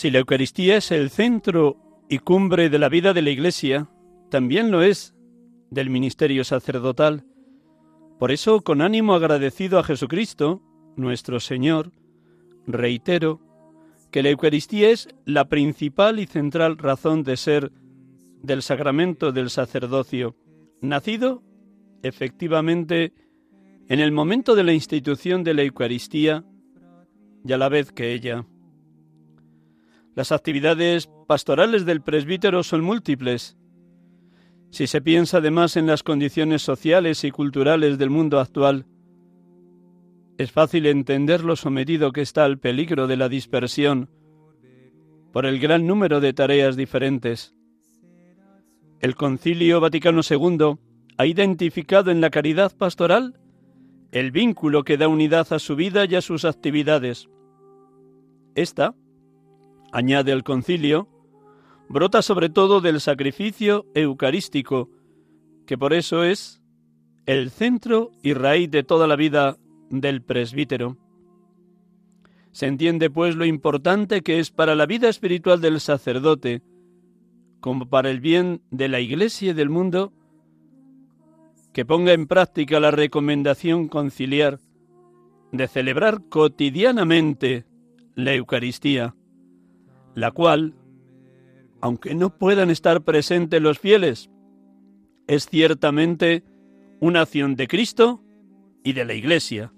Si la Eucaristía es el centro y cumbre de la vida de la Iglesia, también lo es del ministerio sacerdotal. Por eso, con ánimo agradecido a Jesucristo, nuestro Señor, reitero que la Eucaristía es la principal y central razón de ser del sacramento del sacerdocio, nacido efectivamente en el momento de la institución de la Eucaristía y a la vez que ella. Las actividades pastorales del presbítero son múltiples. Si se piensa además en las condiciones sociales y culturales del mundo actual, es fácil entender lo sometido que está al peligro de la dispersión por el gran número de tareas diferentes. El Concilio Vaticano II ha identificado en la caridad pastoral el vínculo que da unidad a su vida y a sus actividades. Esta, añade el concilio, brota sobre todo del sacrificio eucarístico, que por eso es el centro y raíz de toda la vida del presbítero. Se entiende pues lo importante que es para la vida espiritual del sacerdote, como para el bien de la Iglesia y del mundo, que ponga en práctica la recomendación conciliar de celebrar cotidianamente la Eucaristía, la cual, aunque no puedan estar presentes los fieles, es ciertamente una acción de Cristo y de la Iglesia,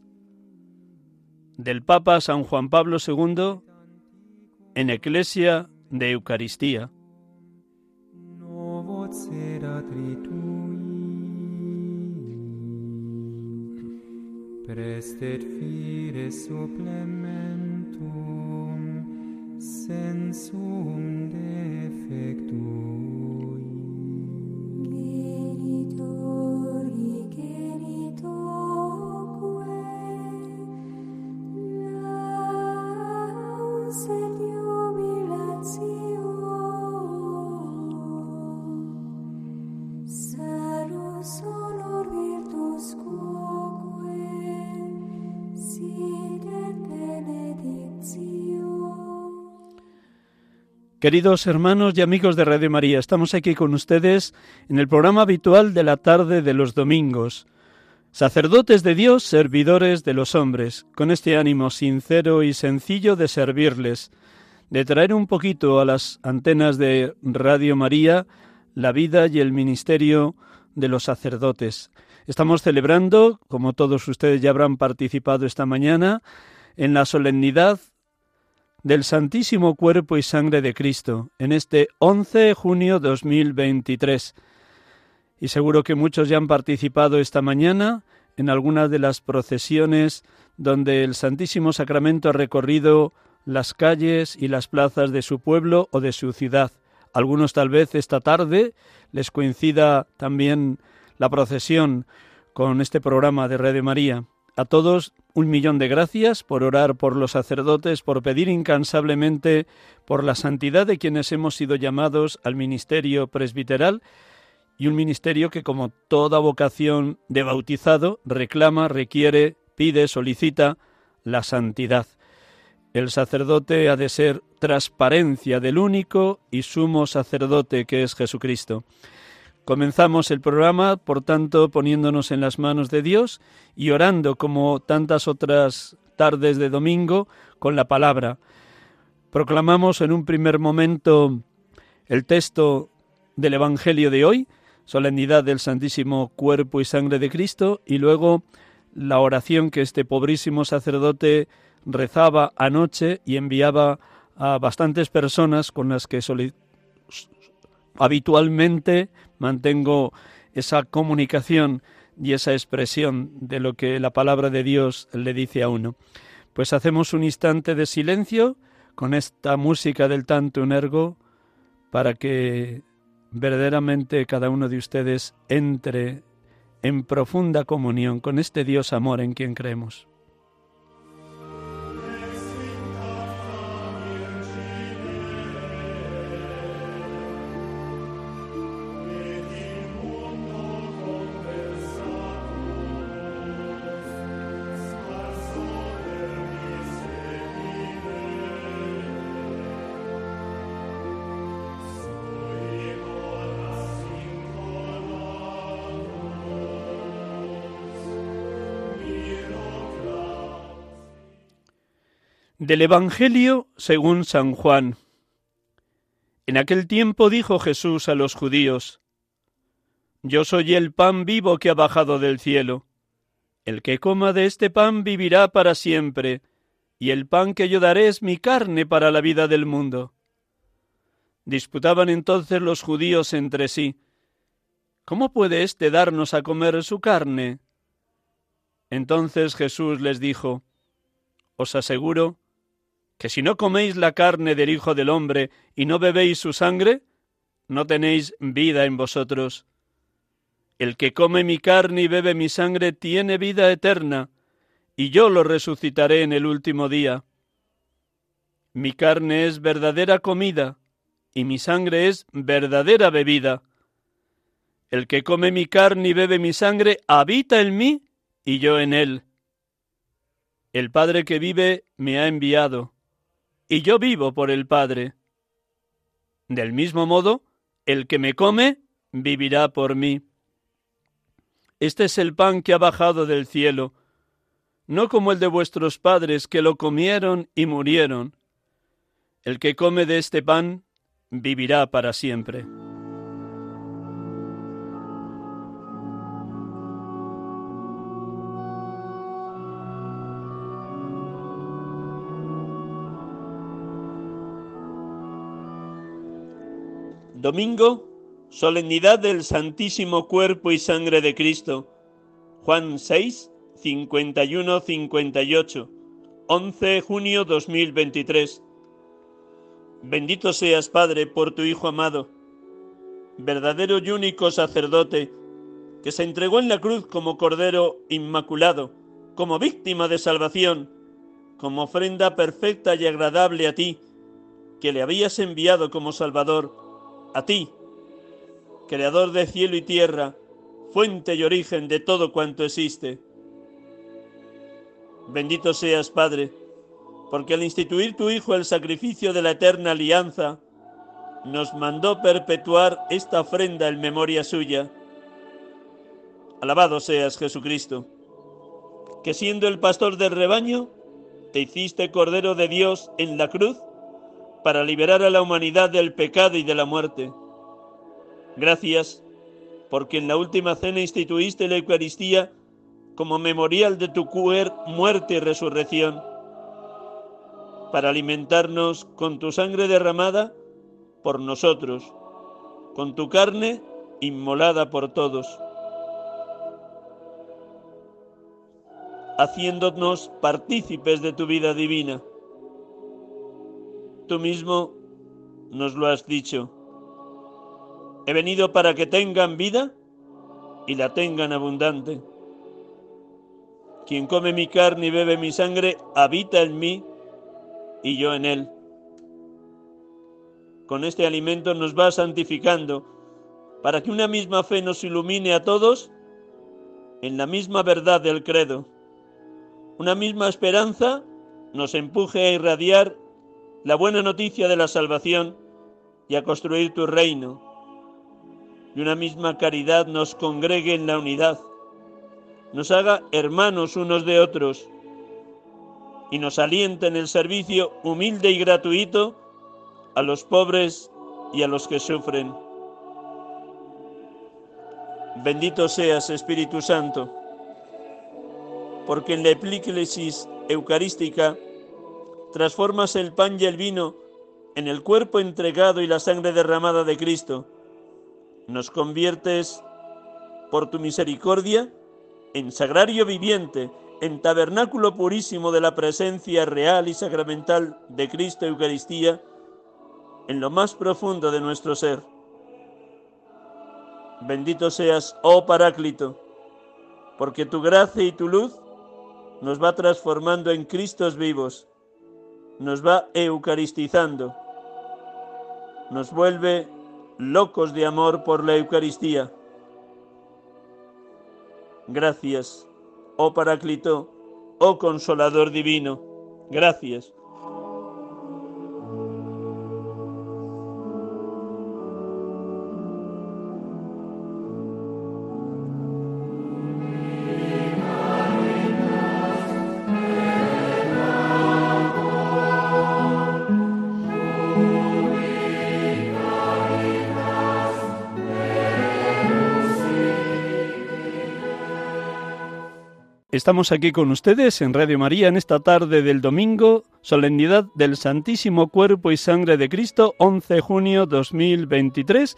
del Papa San Juan Pablo II en Eclesia de Eucaristía. prestet fide supplementum sensum defectum Queridos hermanos y amigos de Radio María, estamos aquí con ustedes en el programa habitual de la tarde de los domingos. Sacerdotes de Dios, servidores de los hombres, con este ánimo sincero y sencillo de servirles, de traer un poquito a las antenas de Radio María la vida y el ministerio de los sacerdotes. Estamos celebrando, como todos ustedes ya habrán participado esta mañana, en la solemnidad del Santísimo Cuerpo y Sangre de Cristo en este 11 de junio 2023. Y seguro que muchos ya han participado esta mañana en algunas de las procesiones donde el Santísimo Sacramento ha recorrido las calles y las plazas de su pueblo o de su ciudad. Algunos tal vez esta tarde les coincida también la procesión con este programa de Radio María. A todos un millón de gracias por orar por los sacerdotes, por pedir incansablemente por la santidad de quienes hemos sido llamados al ministerio presbiteral y un ministerio que como toda vocación de bautizado reclama, requiere, pide, solicita la santidad. El sacerdote ha de ser transparencia del único y sumo sacerdote que es Jesucristo. Comenzamos el programa, por tanto, poniéndonos en las manos de Dios y orando como tantas otras tardes de domingo con la palabra. Proclamamos en un primer momento el texto del Evangelio de hoy, solemnidad del Santísimo Cuerpo y Sangre de Cristo, y luego la oración que este pobrísimo sacerdote rezaba anoche y enviaba a bastantes personas con las que habitualmente mantengo esa comunicación y esa expresión de lo que la palabra de Dios le dice a uno. Pues hacemos un instante de silencio con esta música del tanto ergo para que verdaderamente cada uno de ustedes entre en profunda comunión con este Dios amor en quien creemos. Del Evangelio según San Juan. En aquel tiempo dijo Jesús a los judíos, Yo soy el pan vivo que ha bajado del cielo. El que coma de este pan vivirá para siempre, y el pan que yo daré es mi carne para la vida del mundo. Disputaban entonces los judíos entre sí, ¿Cómo puede éste darnos a comer su carne? Entonces Jesús les dijo, Os aseguro que si no coméis la carne del Hijo del Hombre y no bebéis su sangre, no tenéis vida en vosotros. El que come mi carne y bebe mi sangre tiene vida eterna, y yo lo resucitaré en el último día. Mi carne es verdadera comida, y mi sangre es verdadera bebida. El que come mi carne y bebe mi sangre habita en mí, y yo en él. El Padre que vive me ha enviado y yo vivo por el Padre. Del mismo modo, el que me come vivirá por mí. Este es el pan que ha bajado del cielo, no como el de vuestros padres que lo comieron y murieron. El que come de este pan vivirá para siempre. Domingo, solemnidad del Santísimo Cuerpo y Sangre de Cristo. Juan 6, 51-58, 11 de junio 2023. Bendito seas, Padre, por tu Hijo amado, verdadero y único sacerdote, que se entregó en la cruz como Cordero Inmaculado, como víctima de salvación, como ofrenda perfecta y agradable a ti, que le habías enviado como Salvador a ti, creador de cielo y tierra, fuente y origen de todo cuanto existe. Bendito seas, Padre, porque al instituir tu Hijo el sacrificio de la eterna alianza, nos mandó perpetuar esta ofrenda en memoria suya. Alabado seas, Jesucristo, que siendo el pastor del rebaño, te hiciste Cordero de Dios en la cruz para liberar a la humanidad del pecado y de la muerte. Gracias, porque en la última cena instituiste la Eucaristía como memorial de tu muerte y resurrección, para alimentarnos con tu sangre derramada por nosotros, con tu carne inmolada por todos, haciéndonos partícipes de tu vida divina tú mismo nos lo has dicho. He venido para que tengan vida y la tengan abundante. Quien come mi carne y bebe mi sangre, habita en mí y yo en él. Con este alimento nos va santificando para que una misma fe nos ilumine a todos en la misma verdad del credo. Una misma esperanza nos empuje a irradiar la buena noticia de la salvación y a construir tu reino. Y una misma caridad nos congregue en la unidad, nos haga hermanos unos de otros y nos aliente en el servicio humilde y gratuito a los pobres y a los que sufren. Bendito seas, Espíritu Santo, porque en la epíclesis eucarística transformas el pan y el vino en el cuerpo entregado y la sangre derramada de Cristo. Nos conviertes por tu misericordia en sagrario viviente, en tabernáculo purísimo de la presencia real y sacramental de Cristo Eucaristía, en lo más profundo de nuestro ser. Bendito seas, oh Paráclito, porque tu gracia y tu luz nos va transformando en Cristos vivos, nos va eucaristizando, nos vuelve locos de amor por la Eucaristía. Gracias, oh Paráclito, oh Consolador Divino, gracias. Estamos aquí con ustedes en Radio María en esta tarde del domingo, solemnidad del Santísimo Cuerpo y Sangre de Cristo, 11 de junio 2023,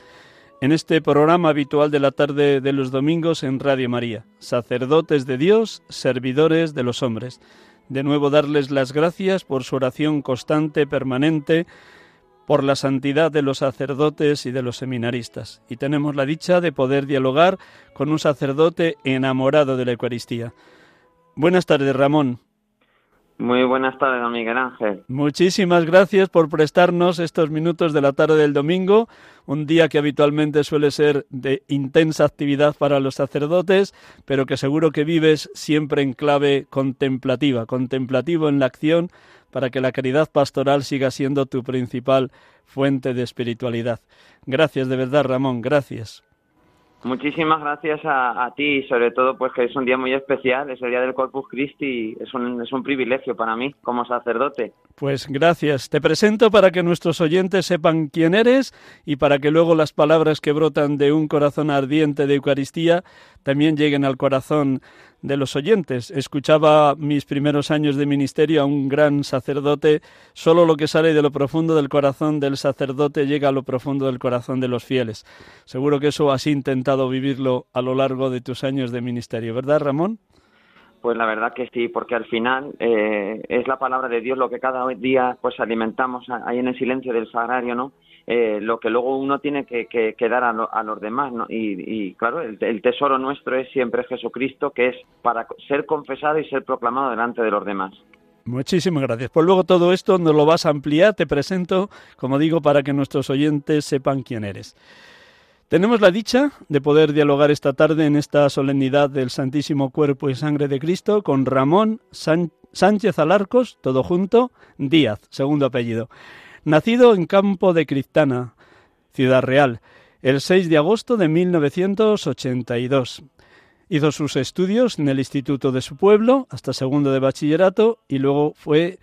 en este programa habitual de la tarde de los domingos en Radio María, sacerdotes de Dios, servidores de los hombres. De nuevo darles las gracias por su oración constante, permanente, por la santidad de los sacerdotes y de los seminaristas. Y tenemos la dicha de poder dialogar con un sacerdote enamorado de la Eucaristía. Buenas tardes, Ramón. Muy buenas tardes, don Miguel Ángel. Muchísimas gracias por prestarnos estos minutos de la tarde del domingo, un día que habitualmente suele ser de intensa actividad para los sacerdotes, pero que seguro que vives siempre en clave contemplativa, contemplativo en la acción, para que la caridad pastoral siga siendo tu principal fuente de espiritualidad. Gracias de verdad, Ramón, gracias. Muchísimas gracias a, a, ti y sobre todo pues que es un día muy especial, es el día del Corpus Christi, es un, es un privilegio para mí como sacerdote. Pues gracias. Te presento para que nuestros oyentes sepan quién eres y para que luego las palabras que brotan de un corazón ardiente de Eucaristía también lleguen al corazón de los oyentes. Escuchaba mis primeros años de ministerio a un gran sacerdote, solo lo que sale de lo profundo del corazón del sacerdote llega a lo profundo del corazón de los fieles. Seguro que eso has intentado vivirlo a lo largo de tus años de ministerio, ¿verdad, Ramón? Pues la verdad que sí, porque al final eh, es la palabra de Dios lo que cada día pues alimentamos ahí en el silencio del sagrario, ¿no? Eh, lo que luego uno tiene que, que, que dar a, lo, a, los demás. ¿no? Y, y claro, el, el, tesoro nuestro es siempre Jesucristo, que es para ser confesado y ser proclamado delante de los demás. Muchísimas gracias. Pues luego todo esto nos lo vas a ampliar, te presento, como digo, para que nuestros oyentes sepan quién eres. Tenemos la dicha de poder dialogar esta tarde en esta solemnidad del Santísimo Cuerpo y Sangre de Cristo con Ramón Sánchez Alarcos, todo junto, Díaz, segundo apellido. Nacido en Campo de Cristana, Ciudad Real, el 6 de agosto de 1982. Hizo sus estudios en el instituto de su pueblo hasta segundo de bachillerato y luego fue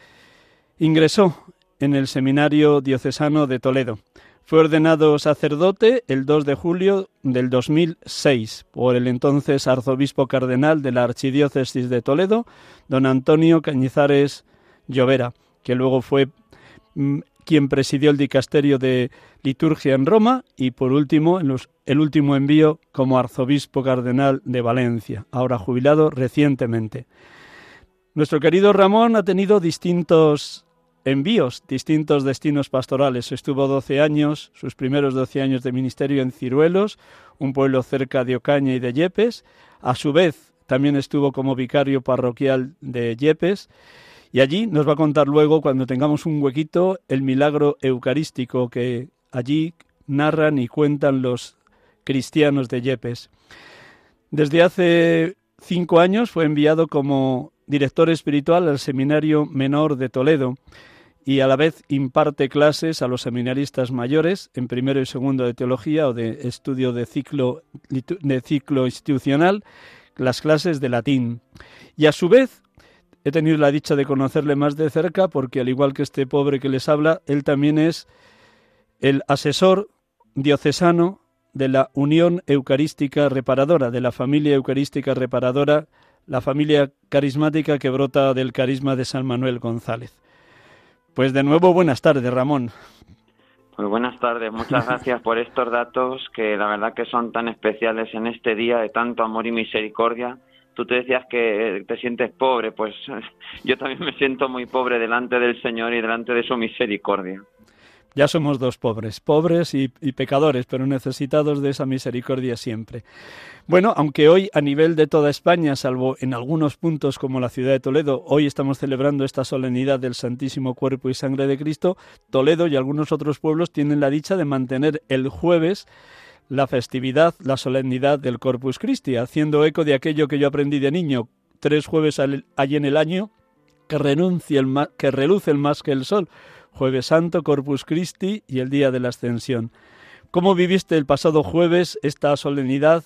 ingresó en el seminario diocesano de Toledo. Fue ordenado sacerdote el 2 de julio del 2006 por el entonces arzobispo cardenal de la Archidiócesis de Toledo, don Antonio Cañizares Llovera, que luego fue quien presidió el dicasterio de liturgia en Roma y por último el último envío como arzobispo cardenal de Valencia, ahora jubilado recientemente. Nuestro querido Ramón ha tenido distintos envíos, distintos destinos pastorales. Estuvo 12 años, sus primeros 12 años de ministerio en Ciruelos, un pueblo cerca de Ocaña y de Yepes. A su vez, también estuvo como vicario parroquial de Yepes y allí nos va a contar luego, cuando tengamos un huequito, el milagro eucarístico que allí narran y cuentan los cristianos de Yepes. Desde hace cinco años fue enviado como director espiritual al Seminario Menor de Toledo y a la vez imparte clases a los seminaristas mayores en primero y segundo de teología o de estudio de ciclo, de ciclo institucional, las clases de latín. Y a su vez he tenido la dicha de conocerle más de cerca porque al igual que este pobre que les habla, él también es el asesor diocesano de la Unión Eucarística Reparadora, de la familia Eucarística Reparadora, la familia carismática que brota del carisma de San Manuel González. Pues de nuevo, buenas tardes, Ramón. Muy buenas tardes, muchas gracias por estos datos que la verdad que son tan especiales en este día de tanto amor y misericordia. Tú te decías que te sientes pobre, pues yo también me siento muy pobre delante del Señor y delante de su misericordia. Ya somos dos pobres, pobres y, pecadores, pero necesitados de esa misericordia siempre. Bueno, aunque hoy a nivel de toda España, salvo en algunos puntos como la ciudad de Toledo, hoy estamos celebrando esta solemnidad del Santísimo Cuerpo y Sangre de Cristo, Toledo y algunos otros pueblos tienen la dicha de mantener el jueves la festividad, la solemnidad del Corpus Christi, haciendo eco de aquello que yo aprendí de niño, tres jueves allí en el año, que, renuncie el que reluce más que el sol, Jueves Santo, Corpus Christi y el Día de la Ascensión. ¿Cómo viviste el pasado jueves esta solemnidad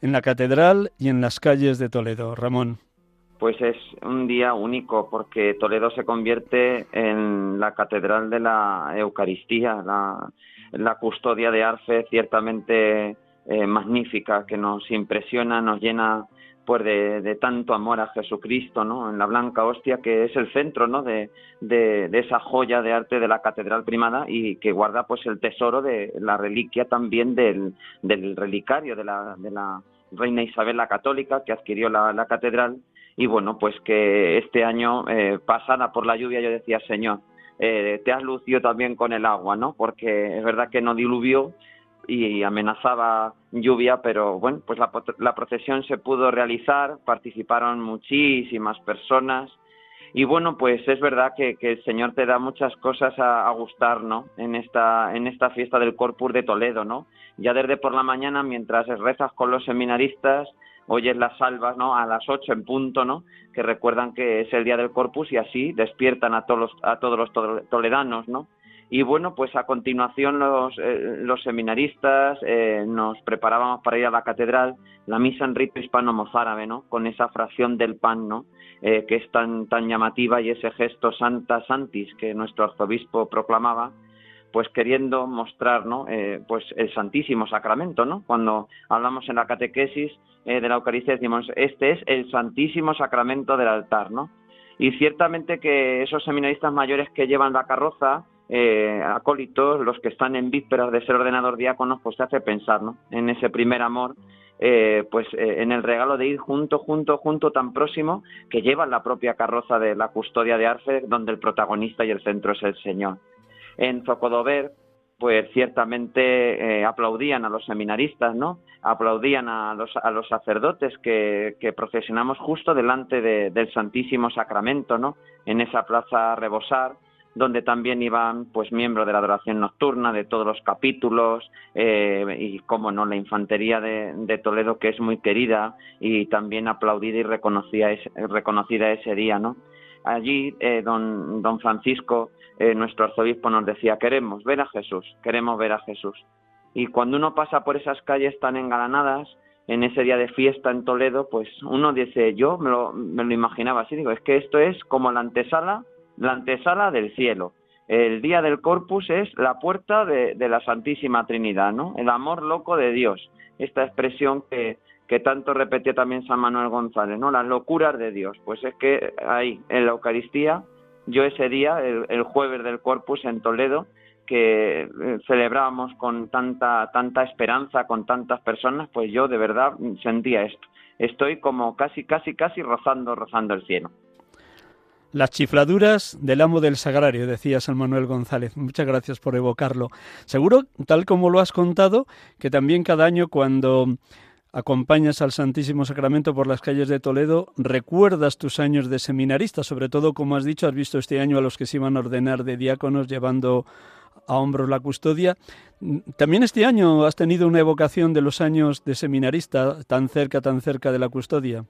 en la catedral y en las calles de Toledo, Ramón? Pues es un día único porque Toledo se convierte en la catedral de la Eucaristía, la, la custodia de Arfe ciertamente eh, magnífica que nos impresiona, nos llena pues de, tanto amor a Jesucristo, ¿no? En la blanca hostia que es el centro, ¿no? De, de, de, esa joya de arte de la catedral primada y que guarda pues el tesoro de la reliquia también del, del relicario de la, de la reina Isabel la católica que adquirió la, la catedral y bueno pues que este año eh, pasada por la lluvia yo decía Señor eh, te has lucido también con el agua, ¿no? Porque es verdad que no diluvió y amenazaba lluvia, pero bueno, pues la, la, procesión se pudo realizar, participaron muchísimas personas y bueno, pues es verdad que, que el Señor te da muchas cosas a, a, gustar, ¿no? En esta, en esta fiesta del Corpus de Toledo, ¿no? Ya desde por la mañana, mientras rezas con los seminaristas, oyes las salvas, ¿no? A las ocho en punto, ¿no? Que recuerdan que es el día del Corpus y así despiertan a todos a todos los toledanos, ¿no? Y bueno, pues a continuación los, eh, los seminaristas eh, nos preparábamos para ir a la catedral, la misa en rito hispano-mozárabe, ¿no? Con esa fracción del pan, ¿no? Eh, que es tan, tan llamativa y ese gesto Santa Santis que nuestro arzobispo proclamaba, pues queriendo mostrar, ¿no? Eh, pues el Santísimo Sacramento, ¿no? Cuando hablamos en la catequesis eh, de la Eucaristía decimos, este es el Santísimo Sacramento del altar, ¿no? Y ciertamente que esos seminaristas mayores que llevan la carroza, eh, acólitos, los que están en vísperas de ser ordenador diáconos, pues te hace pensar, ¿no? En ese primer amor, eh, pues eh, en el regalo de ir junto, junto, junto, tan próximo, que llevan la propia carroza de la custodia de Arce, donde el protagonista y el centro es el Señor. En Zocodover, pues ciertamente eh, aplaudían a los seminaristas, ¿no? Aplaudían a los, a los sacerdotes que, procesionamos justo delante de, del Santísimo Sacramento, ¿no? En esa plaza Rebosar, donde también iban pues miembros de la adoración nocturna de todos los capítulos eh, y como no la infantería de, Toledo que es muy querida y también aplaudida y reconocida ese, reconocida ese día no allí eh, don don Francisco eh, nuestro arzobispo nos decía queremos ver a Jesús queremos ver a Jesús y cuando uno pasa por esas calles tan engalanadas en ese día de fiesta en Toledo pues uno dice yo me lo, me lo imaginaba así digo es que esto es como la antesala la antesala del cielo. El día del Corpus es la puerta de, la Santísima Trinidad, ¿no? El amor loco de Dios. Esta expresión que, que tanto repetía también San Manuel González, ¿no? Las locuras de Dios. Pues es que ahí, en la Eucaristía, yo ese día, el, el jueves del Corpus en Toledo, que eh, celebrábamos con tanta, tanta esperanza, con tantas personas, pues yo de verdad sentía esto. Estoy como casi, casi, casi rozando, rozando el cielo. Las chifladuras del amo del sagrario, decía San Manuel González. Muchas gracias por evocarlo. Seguro, tal como lo has contado, que también cada año cuando acompañas al Santísimo Sacramento por las calles de Toledo, recuerdas tus años de seminarista, sobre todo, como has dicho, has visto este año a los que se iban a ordenar de diáconos llevando a hombros la custodia. También este año has tenido una evocación de los años de seminarista, tan cerca, tan cerca de la custodia.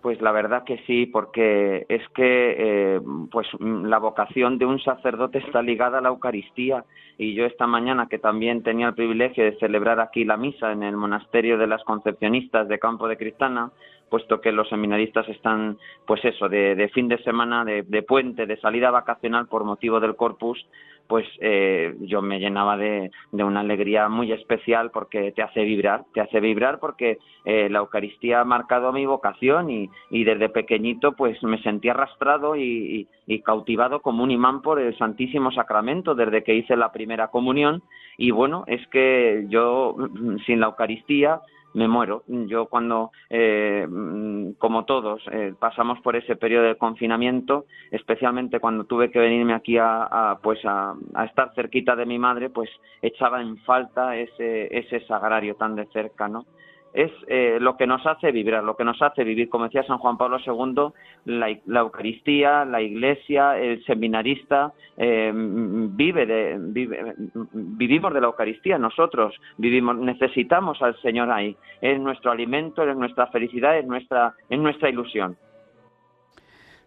Pues la verdad que sí, porque es que eh, pues la vocación de un sacerdote está ligada a la Eucaristía. Y yo esta mañana que también tenía el privilegio de celebrar aquí la misa en el monasterio de las Concepcionistas de Campo de Cristana, puesto que los seminaristas están, pues eso, de, fin de semana, de, puente, de salida vacacional por motivo del corpus, pues eh, yo me llenaba de, una alegría muy especial porque te hace vibrar, te hace vibrar porque eh, la Eucaristía ha marcado mi vocación y, desde pequeñito pues me sentí arrastrado y, y, cautivado como un imán por el Santísimo Sacramento desde que hice la primera comunión. Y bueno, es que yo sin la Eucaristía me muero. Yo cuando, eh, como todos, eh, pasamos por ese periodo de confinamiento, especialmente cuando tuve que venirme aquí a, pues a, estar cerquita de mi madre, pues echaba en falta ese, ese sagrario tan de cerca, ¿no? Es eh, lo que nos hace vibrar, lo que nos hace vivir, como decía San Juan Pablo II, la, Eucaristía, la Iglesia, el seminarista, eh, vive de, vivimos de la Eucaristía, nosotros vivimos, necesitamos al Señor ahí, es nuestro alimento, es nuestra felicidad, es nuestra, es nuestra ilusión.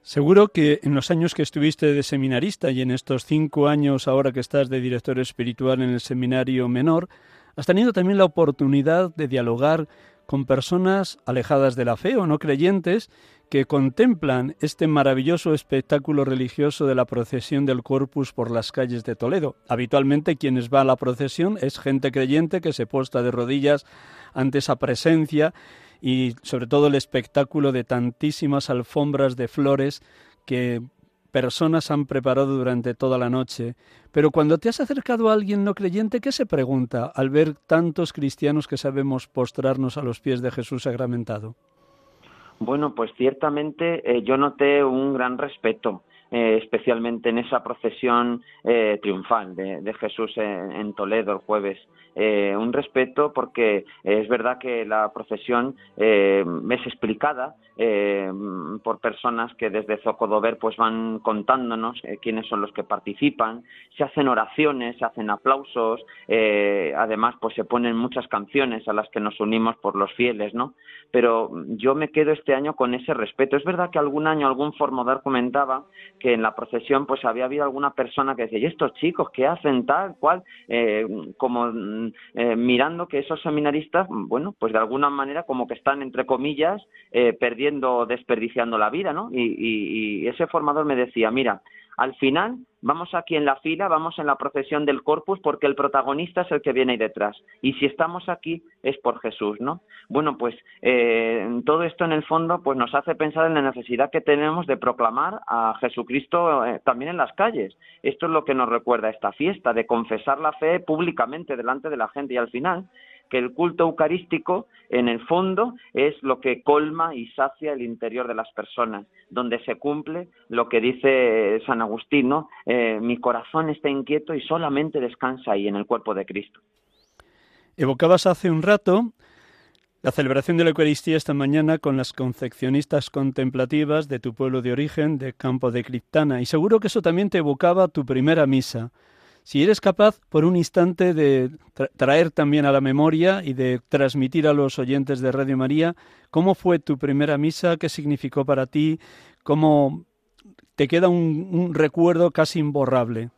Seguro que en los años que estuviste de seminarista y en estos cinco años ahora que estás de director espiritual en el seminario menor, Has tenido también la oportunidad de dialogar con personas alejadas de la fe o no creyentes que contemplan este maravilloso espectáculo religioso de la procesión del Corpus por las calles de Toledo. Habitualmente quienes va a la procesión es gente creyente que se posta de rodillas ante esa presencia y sobre todo el espectáculo de tantísimas alfombras de flores que personas han preparado durante toda la noche. Pero cuando te has acercado a alguien no creyente, ¿qué se pregunta al ver tantos cristianos que sabemos postrarnos a los pies de Jesús sacramentado? Bueno, pues ciertamente eh, yo noté un gran respeto. Eh, especialmente en esa procesión eh, triunfal de, Jesús en, Toledo el jueves. un respeto porque es verdad que la procesión es explicada, eh, por personas que desde Zocodover pues van contándonos eh, quiénes son los que participan, se hacen oraciones, se hacen aplausos, eh, además pues se ponen muchas canciones a las que nos unimos por los fieles, ¿no? Pero yo me quedo este año con ese respeto. Es verdad que algún año algún formodar comentaba que en la procesión pues había habido alguna persona que decía, ¿y estos chicos qué hacen tal cual? como mirando que esos seminaristas, bueno, pues de alguna manera como que están entre comillas perdiendo desperdiciando la vida, ¿no? Y, ese formador me decía, mira, al final vamos aquí en la fila, vamos en la procesión del corpus porque el protagonista es el que viene ahí detrás. Y si estamos aquí es por Jesús, ¿no? Bueno, pues eh, todo esto en el fondo pues nos hace pensar en la necesidad que tenemos de proclamar a Jesucristo eh, también en las calles. Esto es lo que nos recuerda esta fiesta, de confesar la fe públicamente delante de la gente y al final que el culto eucarístico, en el fondo, es lo que colma y sacia el interior de las personas, donde se cumple lo que dice San Agustín, ¿no? Eh, mi corazón está inquieto y solamente descansa ahí en el cuerpo de Cristo. Evocabas hace un rato la celebración de la Eucaristía esta mañana con las concepcionistas contemplativas de tu pueblo de origen, de Campo de Criptana, y seguro que eso también te evocaba tu primera misa. Si eres capaz por un instante de traer también a la memoria y de transmitir a los oyentes de Radio María cómo fue tu primera misa, qué significó para ti, cómo te queda un, recuerdo casi imborrable.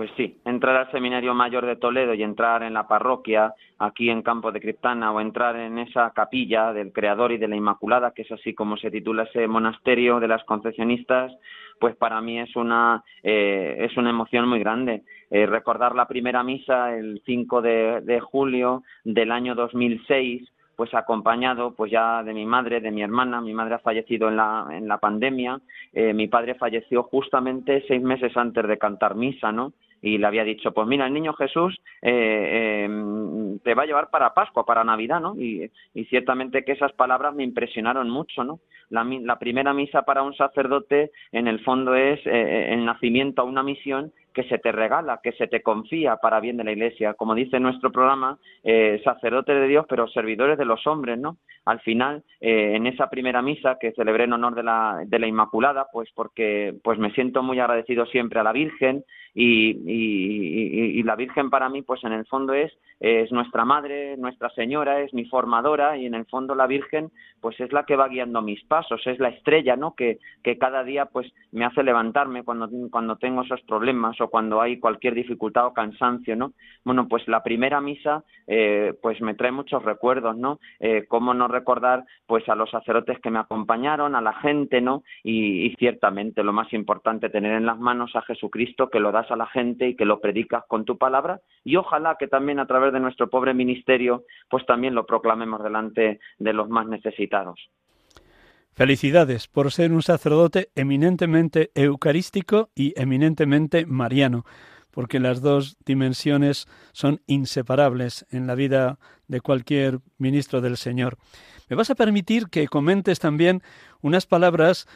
Pues sí, entrar al Seminario Mayor de Toledo y entrar en la parroquia aquí en Campo de Criptana o entrar en esa capilla del Creador y de la Inmaculada, que es así como se titula ese monasterio de las concesionistas, pues para mí es una, eh, es una emoción muy grande. Eh, recordar la primera misa el 5 de, de julio del año 2006, pues acompañado pues ya de mi madre, de mi hermana, mi madre ha fallecido en la, en la pandemia, eh, mi padre falleció justamente seis meses antes de cantar misa, ¿no? Y le había dicho, pues mira, el niño Jesús eh, em, te va a llevar para Pascua, para Navidad, ¿no? Y, ciertamente que esas palabras me impresionaron mucho, ¿no? La, primera misa para un sacerdote, en el fondo, es eh, el nacimiento a una misión que se te regala, que se te confía para bien de la Iglesia. Como dice nuestro programa, eh, sacerdotes de Dios, pero servidores de los hombres, ¿no? Al final, eh, en esa primera misa que celebré en honor de la, de la Inmaculada, pues porque pues me siento muy agradecido siempre a la Virgen y, y, y la Virgen para mí, pues en el fondo es, es nuestra madre, nuestra señora, es mi formadora y en el fondo la Virgen, pues es la que va guiando mis pasos, es la estrella, ¿no? Que, que cada día, pues me hace levantarme cuando, cuando tengo esos problemas o cuando hay cualquier dificultad o cansancio, ¿no? Bueno, pues la primera misa, eh, pues me trae muchos recuerdos, ¿no? Eh, cómo no recordar, pues a los sacerdotes que me acompañaron, a la gente, ¿no? Y, y ciertamente lo más importante, tener en las manos a Jesucristo que lo das a la gente y que lo predicas con tu palabra y ojalá que también a través de nuestro pobre ministerio, pues también lo proclamemos delante de los más necesitados. Felicidades por ser un sacerdote eminentemente eucarístico y eminentemente mariano, porque las dos dimensiones son inseparables en la vida de cualquier ministro del Señor. Me vas a permitir que comentes también unas palabras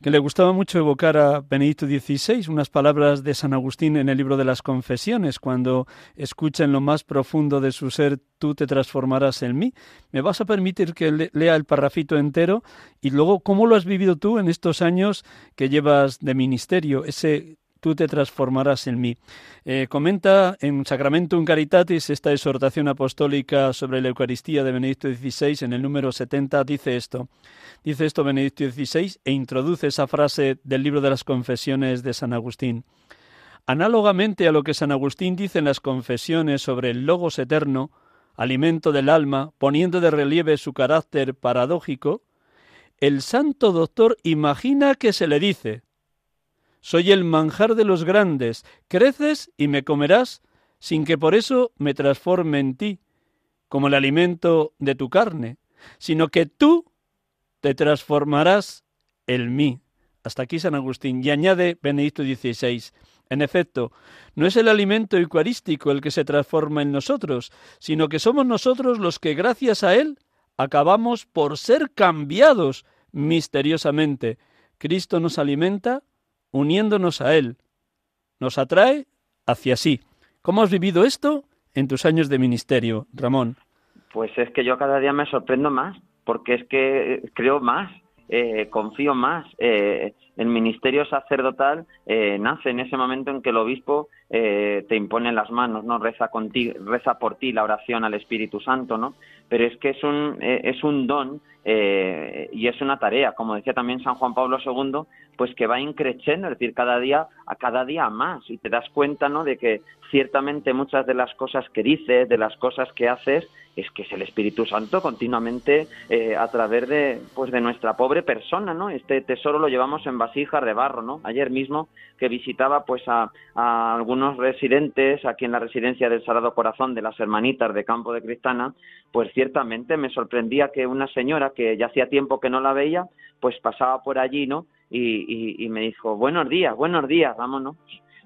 que le gustaba mucho evocar a Benedicto XVI, unas palabras de San Agustín en el libro de las confesiones, cuando escucha en lo más profundo de su ser, tú te transformarás en mí. ¿Me vas a permitir que lea el parrafito entero? Y luego, ¿cómo lo has vivido tú en estos años que llevas de ministerio? Ese tú te transformarás en mí. Eh, comenta en Sacramento Caritatis esta exhortación apostólica sobre la Eucaristía de Benedicto XVI en el número 70, dice esto. Dice esto Benedicto XVI e introduce esa frase del libro de las confesiones de San Agustín. Análogamente a lo que San Agustín dice en las confesiones sobre el Logos eterno, alimento del alma, poniendo de relieve su carácter paradójico, el santo doctor imagina que se le dice, soy el manjar de los grandes, creces y me comerás, sin que por eso me transforme en ti, como el alimento de tu carne, sino que tú te transformarás en mí. Hasta aquí San Agustín. Y añade Benedicto XVI. En efecto, no es el alimento eucarístico el que se transforma en nosotros, sino que somos nosotros los que gracias a él acabamos por ser cambiados misteriosamente. Cristo nos alimenta uniéndonos a Él. Nos atrae hacia sí. ¿Cómo has vivido esto en tus años de ministerio, Ramón? Pues es que yo cada día me sorprendo más, porque es que creo más, eh, confío más. Eh, el ministerio sacerdotal eh, nace en ese momento en que el obispo te impone las manos, no reza, reza por ti la oración al Espíritu Santo, ¿no? Pero es que es un, es un don eh, y es una tarea, como decía también San Juan Pablo II, pues que va increciendo, es decir, cada día a cada día más y te das cuenta, ¿no? De que ciertamente muchas de las cosas que dices, de las cosas que haces, es que es el Espíritu Santo continuamente eh, a través de pues de nuestra pobre persona, ¿no? Este tesoro lo llevamos en vasijas de barro, ¿no? Ayer mismo que visitaba pues a, a algunos residentes aquí en la residencia del Sagrado Corazón de las Hermanitas de Campo de Cristana, pues ciertamente me sorprendía que una señora que ya hacía tiempo que no la veía, pues pasaba por allí, ¿no? Y, me dijo, buenos días, buenos días, vámonos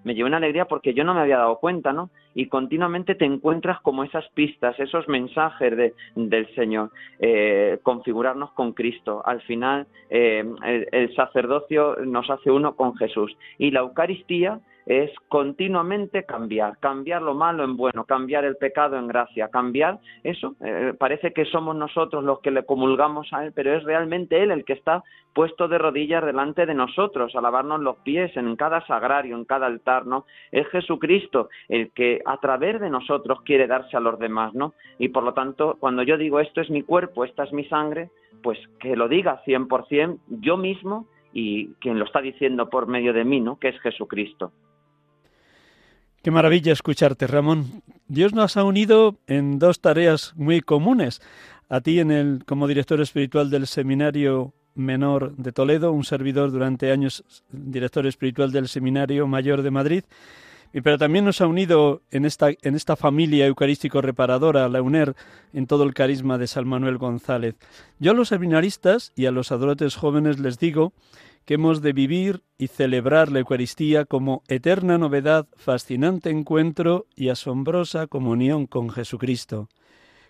me llevó una alegría porque yo no me había dado cuenta, ¿no? Y continuamente te encuentras como esas pistas, esos mensajes de, del Señor, eh, configurarnos con Cristo. Al final, eh, el sacerdocio nos hace uno con Jesús. Y la Eucaristía es continuamente cambiar, cambiar lo malo en bueno, cambiar el pecado en gracia, cambiar eso. Eh, parece que somos nosotros los que le comulgamos a Él, pero es realmente Él el que está puesto de rodillas delante de nosotros, a lavarnos los pies en cada sagrario, en cada altar, ¿no? Es Jesucristo el que a través de nosotros quiere darse a los demás, ¿no? Y por lo tanto, cuando yo digo esto es mi cuerpo, esta es mi sangre, pues que lo diga 100% yo mismo y quien lo está diciendo por medio de mí, ¿no? Que es Jesucristo. Qué maravilla escucharte, Ramón. Dios nos ha unido en dos tareas muy comunes. A ti en el como director espiritual del Seminario Menor de Toledo, un servidor durante años director espiritual del Seminario Mayor de Madrid, pero también nos ha unido en esta, en esta familia eucarístico reparadora, la UNER, en todo el carisma de San Manuel González. Yo a los seminaristas y a los adorates jóvenes les digo que hemos de vivir y celebrar la Eucaristía como eterna novedad, fascinante encuentro y asombrosa comunión con Jesucristo.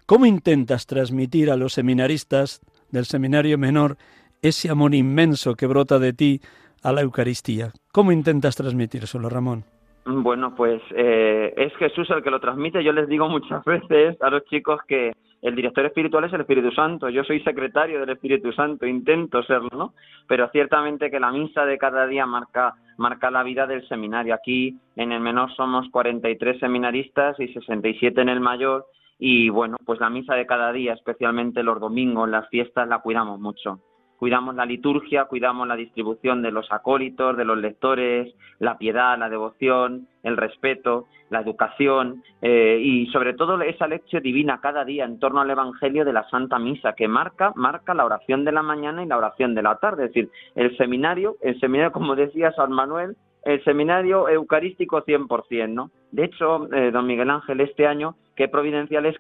¿Cómo intentas transmitir a los seminaristas del seminario menor ese amor inmenso que brota de ti a la Eucaristía? ¿Cómo intentas transmitírselo, Ramón? Bueno, pues eh, es Jesús el que lo transmite. Yo les digo muchas veces a los chicos que el director espiritual es el Espíritu Santo. Yo soy secretario del Espíritu Santo, intento serlo, ¿no? Pero ciertamente que la misa de cada día marca, marca la vida del seminario. Aquí en el menor somos 43 seminaristas y 67 en el mayor. Y bueno, pues la misa de cada día, especialmente los domingos, las fiestas, la cuidamos mucho cuidamos la liturgia, cuidamos la distribución de los acólitos, de los lectores, la piedad, la devoción, el respeto, la educación eh, y sobre todo esa lección divina cada día en torno al Evangelio de la Santa Misa que marca marca la oración de la mañana y la oración de la tarde, es decir, el seminario, el seminario como decía San Manuel, el seminario eucarístico 100%, ¿no? De hecho, eh, don Miguel Ángel, este año, qué providencial es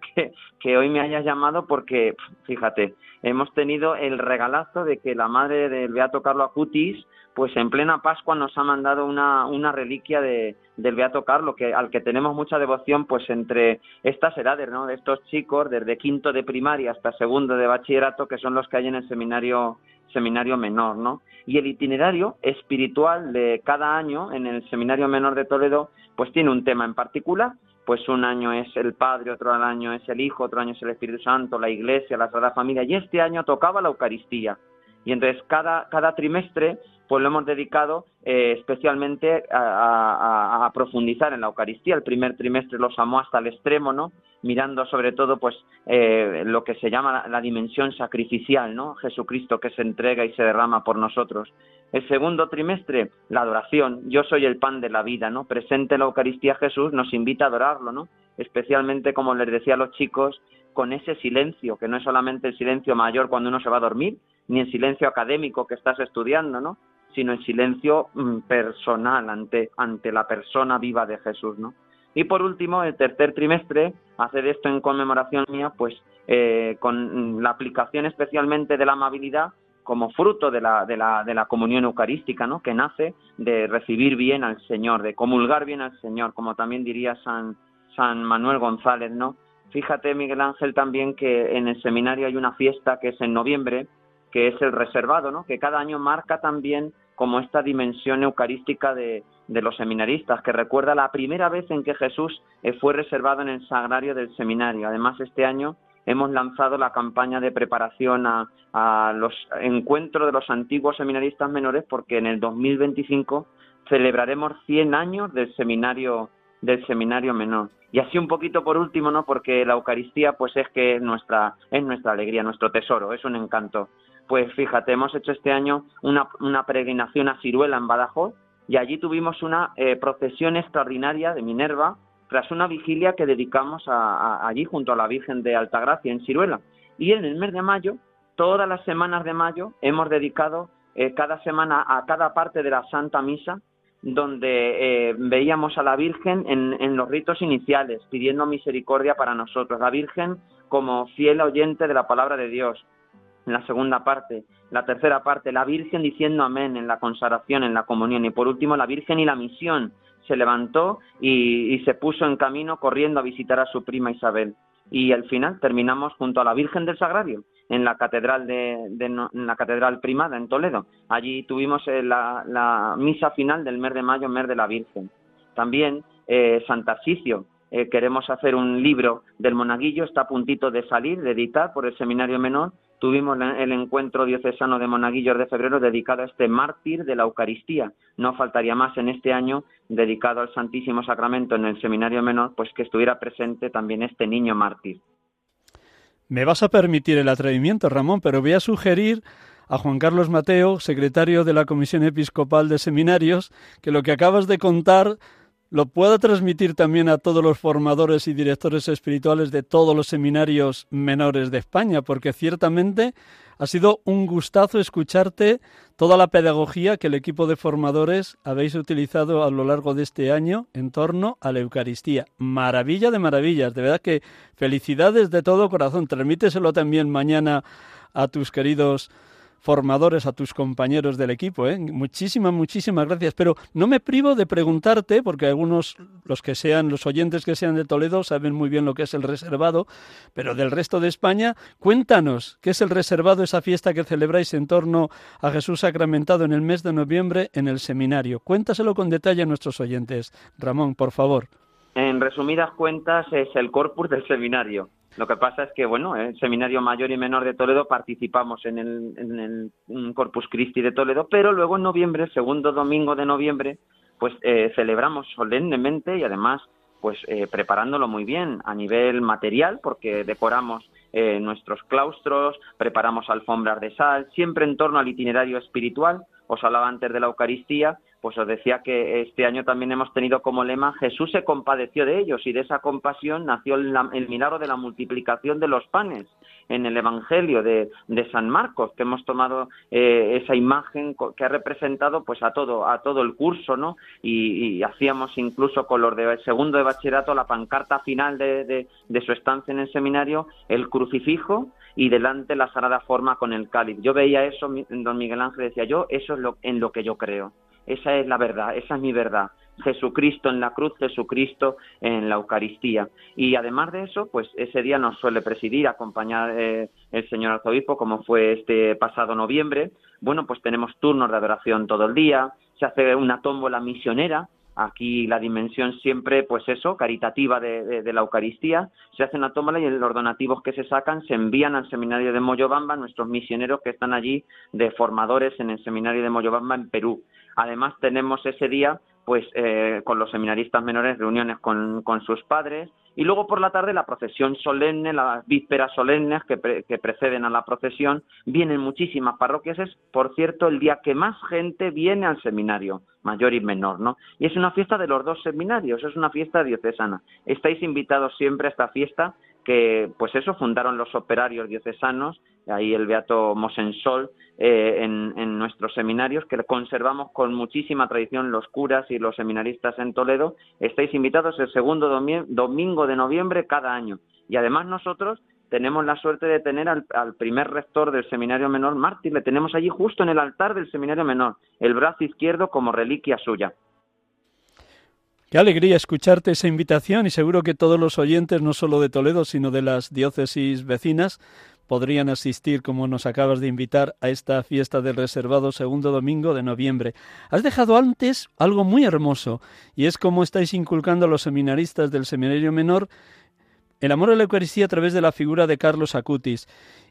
que, hoy me hayas llamado porque, fíjate, hemos tenido el regalazo de que la madre del Beato Carlo Acutis, pues en plena Pascua nos ha mandado una, una reliquia de, del Beato Carlo, que, al que tenemos mucha devoción, pues entre estas edades, ¿no? De estos chicos, desde quinto de primaria hasta segundo de bachillerato, que son los que hay en el seminario seminario menor, ¿no? Y el itinerario espiritual de cada año en el seminario menor de Toledo, pues tiene un tema en particular pues un año es el Padre, otro año es el Hijo, otro año es el Espíritu Santo, la Iglesia, la Sagrada Familia, y este año tocaba la Eucaristía. Y entonces cada, cada trimestre pues lo hemos dedicado eh, especialmente a, profundizar en la Eucaristía. El primer trimestre los amó hasta el extremo, ¿no? Mirando sobre todo, pues, eh, lo que se llama la, dimensión sacrificial, ¿no? Jesucristo que se entrega y se derrama por nosotros. El segundo trimestre, la adoración. Yo soy el pan de la vida, ¿no? Presente en la Eucaristía Jesús nos invita a adorarlo, ¿no? Especialmente, como les decía a los chicos, con ese silencio, que no es solamente el silencio mayor cuando uno se va a dormir, ni el silencio académico que estás estudiando, ¿no? Sino el silencio mm, personal ante, ante la persona viva de Jesús, ¿no? Y por último, el tercer trimestre, hacer esto en conmemoración mía, pues eh, con la aplicación especialmente de la amabilidad como fruto de la, de la, de la comunión eucarística, ¿no? Que nace de recibir bien al Señor, de comulgar bien al Señor, como también diría San, San Manuel González, ¿no? Fíjate, Miguel Ángel, también que en el seminario hay una fiesta que es en noviembre, que es el reservado, ¿no? que cada año marca también como esta dimensión eucarística de, los seminaristas, que recuerda la primera vez en que Jesús eh, fue reservado en el sagrario del seminario. Además, este año hemos lanzado la campaña de preparación a, a los encuentros de los antiguos seminaristas menores, porque en el 2025 celebraremos 100 años del seminario del seminario menor. Y así un poquito por último, ¿no? Porque la Eucaristía, pues es que es nuestra, es nuestra alegría, nuestro tesoro, es un encanto. Pues fíjate, hemos hecho este año una, una peregrinación a Ciruela en Badajoz y allí tuvimos una eh, procesión extraordinaria de Minerva tras una vigilia que dedicamos a, allí junto a la Virgen de Altagracia en Ciruela. Y en el mes de mayo, todas las semanas de mayo, hemos dedicado eh, cada semana a cada parte de la Santa Misa donde eh, veíamos a la Virgen en, en, los ritos iniciales, pidiendo misericordia para nosotros. La Virgen como fiel oyente de la palabra de Dios, en la segunda parte. La tercera parte, la Virgen diciendo amén en la consagración, en la comunión. Y por último, la Virgen y la misión. Se levantó y, se puso en camino corriendo a visitar a su prima Isabel. Y al final terminamos junto a la Virgen del Sagrario, en la catedral de, en la catedral primada en Toledo. Allí tuvimos eh, la, misa final del mes de mayo, mes de la Virgen. También eh, Sicio, eh, queremos hacer un libro del monaguillo, está a puntito de salir, de editar por el Seminario Menor, tuvimos el encuentro diocesano de Monaguillos de febrero dedicado a este mártir de la Eucaristía. No faltaría más en este año dedicado al Santísimo Sacramento en el Seminario Menor, pues que estuviera presente también este niño mártir. Me vas a permitir el atrevimiento, Ramón, pero voy a sugerir a Juan Carlos Mateo, secretario de la Comisión Episcopal de Seminarios, que lo que acabas de contar lo pueda transmitir también a todos los formadores y directores espirituales de todos los seminarios menores de España, porque ciertamente ha sido un gustazo escucharte toda la pedagogía que el equipo de formadores habéis utilizado a lo largo de este año en torno a la Eucaristía. Maravilla de maravillas, de verdad que felicidades de todo corazón. Transmíteselo también mañana a tus queridos formadores, a tus compañeros del equipo. ¿eh? Muchísimas, muchísimas gracias. Pero no me privo de preguntarte, porque algunos, los que sean, los oyentes que sean de Toledo, saben muy bien lo que es el reservado, pero del resto de España, cuéntanos, ¿qué es el reservado, esa fiesta que celebráis en torno a Jesús sacramentado en el mes de noviembre en el seminario? Cuéntaselo con detalle a nuestros oyentes. Ramón, por favor. En resumidas cuentas, es el corpus del seminario. Lo que pasa es que, bueno, el Seminario Mayor y Menor de Toledo participamos en el, en el Corpus Christi de Toledo, pero luego en noviembre, segundo domingo de noviembre, pues eh, celebramos solemnemente y además pues eh, preparándolo muy bien a nivel material, porque decoramos eh, nuestros claustros, preparamos alfombras de sal, siempre en torno al itinerario espiritual. Os hablaba antes de la Eucaristía pues os decía que este año también hemos tenido como lema Jesús se compadeció de ellos y de esa compasión nació el, milagro de la multiplicación de los panes en el Evangelio de, San Marcos, que hemos tomado eh, esa imagen que ha representado pues a todo, a todo el curso, ¿no? Y, hacíamos incluso con los de segundo de bachillerato la pancarta final de, de su estancia en el seminario, el crucifijo y delante la sagrada forma con el cáliz. Yo veía eso, don Miguel Ángel decía yo, eso es lo, en lo que yo creo. Esa es la verdad, esa es mi verdad. Jesucristo en la cruz, Jesucristo en la Eucaristía. Y además de eso, pues ese día nos suele presidir, acompañar eh, el señor arzobispo, como fue este pasado noviembre. Bueno, pues tenemos turnos de adoración todo el día, se hace una tómbola misionera, aquí la dimensión siempre, pues eso, caritativa de, de, la Eucaristía, se hace una tómbola y los donativos que se sacan se envían al seminario de Moyobamba, nuestros misioneros que están allí de formadores en el seminario de Moyobamba en Perú. Además tenemos ese día pues eh, con los seminaristas menores reuniones con, con, sus padres y luego por la tarde la procesión solemne, las vísperas solemnes que, que, preceden a la procesión, vienen muchísimas parroquias, es por cierto el día que más gente viene al seminario, mayor y menor, ¿no? Y es una fiesta de los dos seminarios, es una fiesta diocesana. Estáis invitados siempre a esta fiesta que, pues eso, fundaron los operarios diocesanos, ahí el Beato Mosensol, eh, en, nuestros seminarios, que conservamos con muchísima tradición los curas y los seminaristas en Toledo. Estáis invitados el segundo domingo de noviembre cada año. Y además nosotros tenemos la suerte de tener al, al, primer rector del seminario menor, mártir, le tenemos allí justo en el altar del seminario menor, el brazo izquierdo como reliquia suya. Qué alegría escucharte esa invitación y seguro que todos los oyentes, no solo de Toledo, sino de las diócesis vecinas, podrían asistir, como nos acabas de invitar, a esta fiesta del reservado segundo domingo de noviembre. Has dejado antes algo muy hermoso, y es cómo estáis inculcando a los seminaristas del Seminario Menor el amor a la Eucaristía a través de la figura de Carlos Acutis.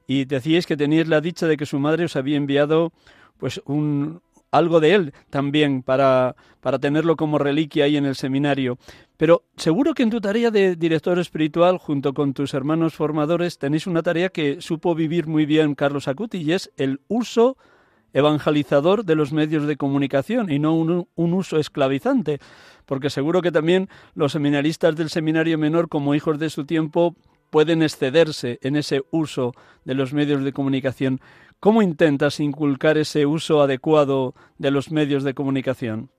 Y decíais que teníais la dicha de que su madre os había enviado pues un, algo de él también para, para tenerlo como reliquia ahí en el seminario. Pero seguro que en tu tarea de director espiritual, junto con tus hermanos formadores, tenéis una tarea que supo vivir muy bien Carlos Acuti y es el uso evangelizador de los medios de comunicación y no un, un, uso esclavizante, porque seguro que también los seminaristas del seminario menor, como hijos de su tiempo, pueden excederse en ese uso de los medios de comunicación. ¿Cómo intentas inculcar ese uso adecuado de los medios de comunicación?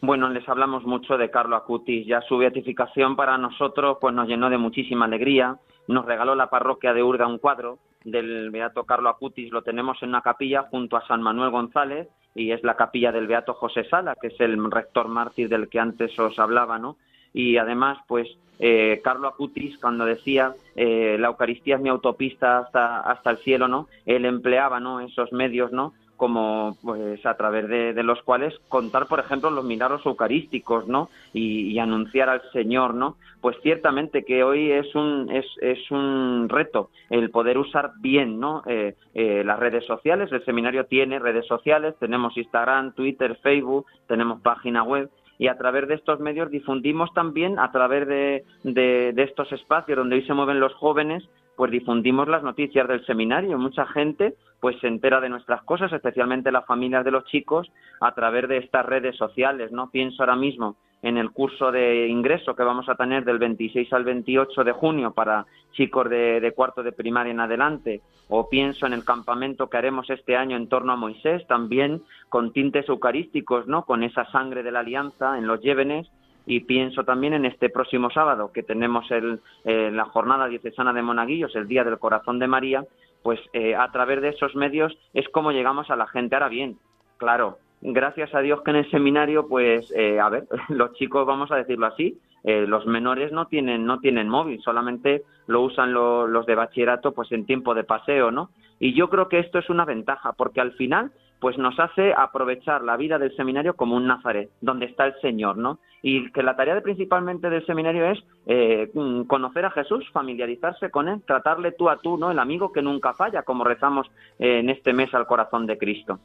Bueno, les hablamos mucho de Carlo Acutis. Ya su beatificación para nosotros pues nos llenó de muchísima alegría. Nos regaló la parroquia de Urda un cuadro del Beato Carlo Acutis. Lo tenemos en una capilla junto a San Manuel González y es la capilla del Beato José Sala, que es el rector mártir del que antes os hablaba, ¿no? Y además, pues eh, Carlo Acutis cuando decía eh, la Eucaristía es mi autopista hasta, hasta el cielo, ¿no? Él empleaba, ¿no? Esos medios, ¿no? como pues a través de, los cuales contar por ejemplo los milagros eucarísticos no y, anunciar al Señor no pues ciertamente que hoy es un es, es un reto el poder usar bien no eh, las redes sociales. El seminario tiene redes sociales. Tenemos Instagram Twitter Facebook. Tenemos página web y a través de estos medios difundimos también, a través de, de, estos espacios donde hoy se mueven los jóvenes, pues difundimos las noticias del seminario. Mucha gente pues se entera de nuestras cosas, especialmente las familias de los chicos, a través de estas redes sociales. No pienso ahora mismo en el curso de ingreso que vamos a tener del 26 al 28 de junio para chicos de, cuarto de primaria en adelante, o pienso en el campamento que haremos este año en torno a Moisés, también con tintes eucarísticos, ¿no? Con esa sangre de la alianza en los llévenes, y pienso también en este próximo sábado que tenemos el, eh, la jornada diocesana de Monaguillos, el Día del Corazón de María, pues eh, a través de esos medios es como llegamos a la gente. Ahora bien, claro, gracias a Dios que en el seminario, pues, eh, a ver, los chicos, vamos a decirlo así, eh, los menores no tienen, no tienen móvil, solamente lo usan lo- los de bachillerato, pues en tiempo de paseo, ¿no? Y yo creo que esto es una ventaja, porque al final, pues nos hace aprovechar la vida del seminario como un Nazaret, donde está el Señor, ¿no? Y que la tarea principalmente del seminario es eh, mm, conocer a Jesús, familiarizarse con él, tratarle tú a tú, ¿no? El amigo que nunca falla, como rezamos eh, en este mes al corazón de Cristo.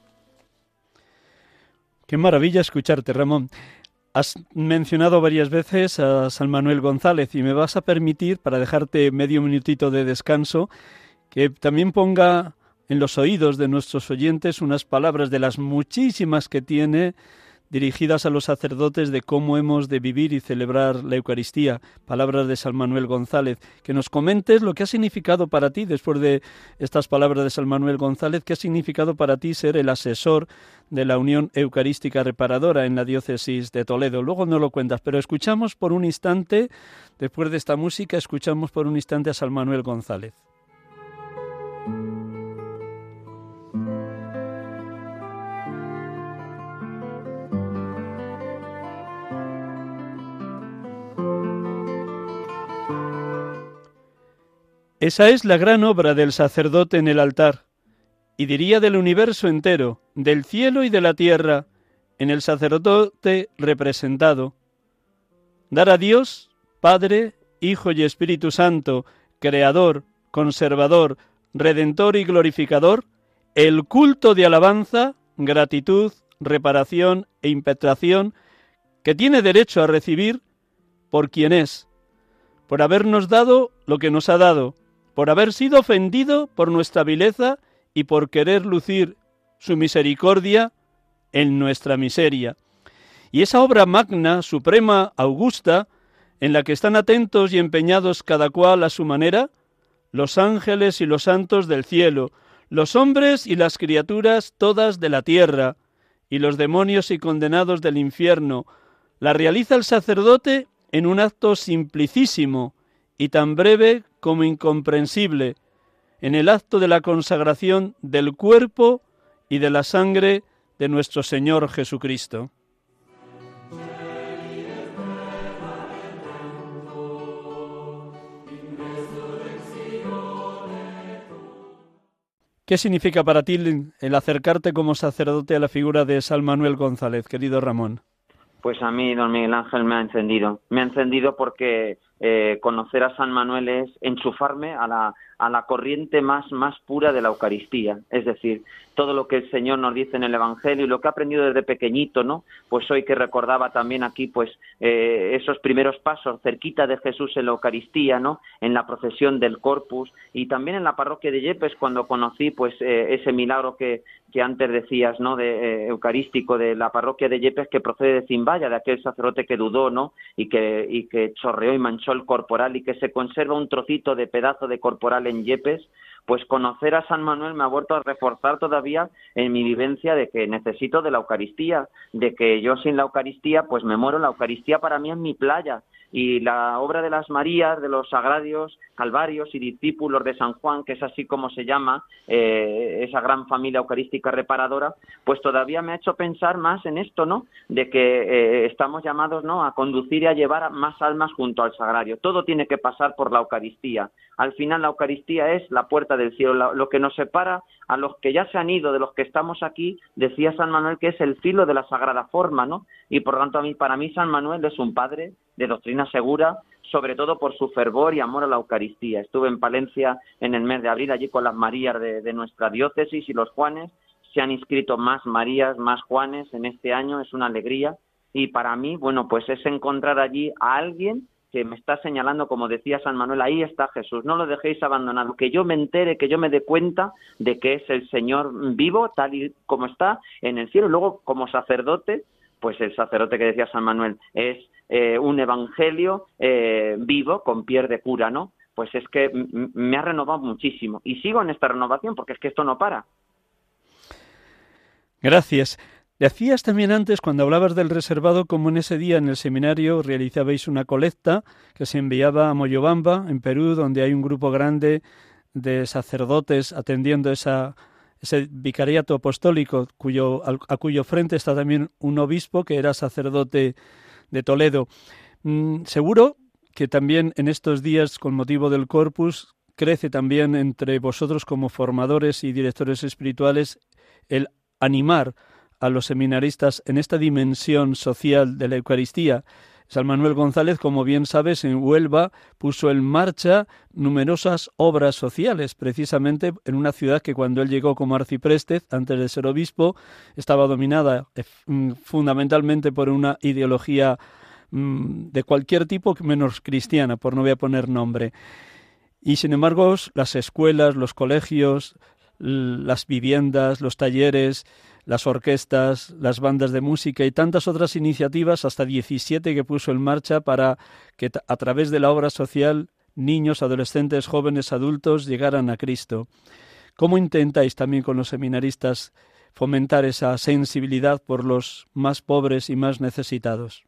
Qué maravilla escucharte, Ramón. Has mencionado varias veces a San Manuel González y me vas a permitir, para dejarte medio minutito de descanso, que también ponga en los oídos de nuestros oyentes unas palabras de las muchísimas que tiene dirigidas a los sacerdotes de cómo hemos de vivir y celebrar la Eucaristía, palabras de San Manuel González, que nos comentes lo que ha significado para ti, después de estas palabras de San Manuel González, qué ha significado para ti ser el asesor de la Unión Eucarística Reparadora en la diócesis de Toledo. Luego no lo cuentas, pero escuchamos por un instante, después de esta música, escuchamos por un instante a San Manuel González. Esa es la gran obra del sacerdote en el altar, y diría del universo entero, del cielo y de la tierra, en el sacerdote representado. Dar a Dios, Padre, Hijo y Espíritu Santo, Creador, Conservador, Redentor y Glorificador, el culto de alabanza, gratitud, reparación e impetración que tiene derecho a recibir por quien es, por habernos dado lo que nos ha dado, por haber sido ofendido por nuestra vileza y por querer lucir su misericordia en nuestra miseria. Y esa obra magna, suprema, augusta, en la que están atentos y empeñados cada cual a su manera, los ángeles y los santos del cielo, los hombres y las criaturas todas de la tierra, y los demonios y condenados del infierno, la realiza el sacerdote en un acto simplicísimo y tan breve como incomprensible, en el acto de la consagración del cuerpo y de la sangre de nuestro Señor Jesucristo. ¿Qué significa para ti el acercarte como sacerdote a la figura de San Manuel González, querido Ramón? Pues a mí, don Miguel Ángel, me ha encendido. Me ha encendido porque eh, conocer a San Manuel es enchufarme a la, a la corriente más, más pura de la Eucaristía. Es decir, todo lo que el Señor nos dice en el Evangelio y lo que he aprendido desde pequeñito, ¿no? Pues hoy que recordaba también aquí, pues, eh, esos primeros pasos cerquita de Jesús en la Eucaristía, ¿no? En la procesión del Corpus y también en la parroquia de Yepes cuando conocí, pues, eh, ese milagro que, que antes decías, ¿no? De eh, eucarístico de la parroquia de Yepes que procede de Zimbaya, de aquel sacerdote que dudó, ¿no? Y que, y que chorreó y manchó el corporal y que se conserva un trocito de pedazo de corporal en Yepes, pues conocer a San Manuel me ha vuelto a reforzar todavía en mi vivencia de que necesito de la Eucaristía, de que yo sin la Eucaristía pues me muero, la Eucaristía para mí es mi playa y la obra de las Marías, de los Sagradios, Calvarios y discípulos de San Juan, que es así como se llama eh, esa gran familia eucarística reparadora, pues todavía me ha hecho pensar más en esto, ¿no? De que eh, estamos llamados, ¿no? A conducir y a llevar más almas junto al sagrario. Todo tiene que pasar por la Eucaristía. Al final la Eucaristía es la puerta del cielo, lo que nos separa a los que ya se han ido, de los que estamos aquí, decía San Manuel que es el filo de la sagrada forma, ¿no? Y por tanto a mí, para mí San Manuel es un padre de doctrina segura, sobre todo por su fervor y amor a la Eucaristía. Estuve en Palencia en el mes de abril, allí con las Marías de, de nuestra diócesis y los Juanes. Se han inscrito más Marías, más Juanes en este año, es una alegría. Y para mí, bueno, pues es encontrar allí a alguien que me está señalando, como decía San Manuel, ahí está Jesús, no lo dejéis abandonado, que yo me entere, que yo me dé cuenta de que es el Señor vivo, tal y como está en el cielo. Luego, como sacerdote, pues el sacerdote que decía San Manuel es eh, un evangelio eh, vivo con piel de cura, ¿no? Pues es que me ha renovado muchísimo y sigo en esta renovación porque es que esto no para. Gracias. Decías también antes, cuando hablabas del reservado, como en ese día en el seminario realizabais una colecta que se enviaba a Moyobamba, en Perú, donde hay un grupo grande de sacerdotes atendiendo ese vicariato apostólico cuyo, a cuyo frente está también un obispo que era sacerdote de Toledo. Mm, seguro que también en estos días, con motivo del corpus, crece también entre vosotros como formadores y directores espirituales el animar a los seminaristas en esta dimensión social de la Eucaristía. San Manuel González, como bien sabes, en Huelva puso en marcha numerosas obras sociales, precisamente en una ciudad que cuando él llegó como arcipreste, antes de ser obispo, estaba dominada eh, mm, fundamentalmente por una ideología mm, de cualquier tipo menos cristiana, por no voy a poner nombre. Y sin embargo, las escuelas, los colegios, las viviendas, los talleres, las orquestas, las bandas de música y tantas otras iniciativas, hasta 17 que puso en marcha para que a través de la obra social niños, adolescentes, jóvenes, adultos llegaran a Cristo. ¿Cómo intentáis también con los seminaristas fomentar esa sensibilidad por los más pobres y más necesitados?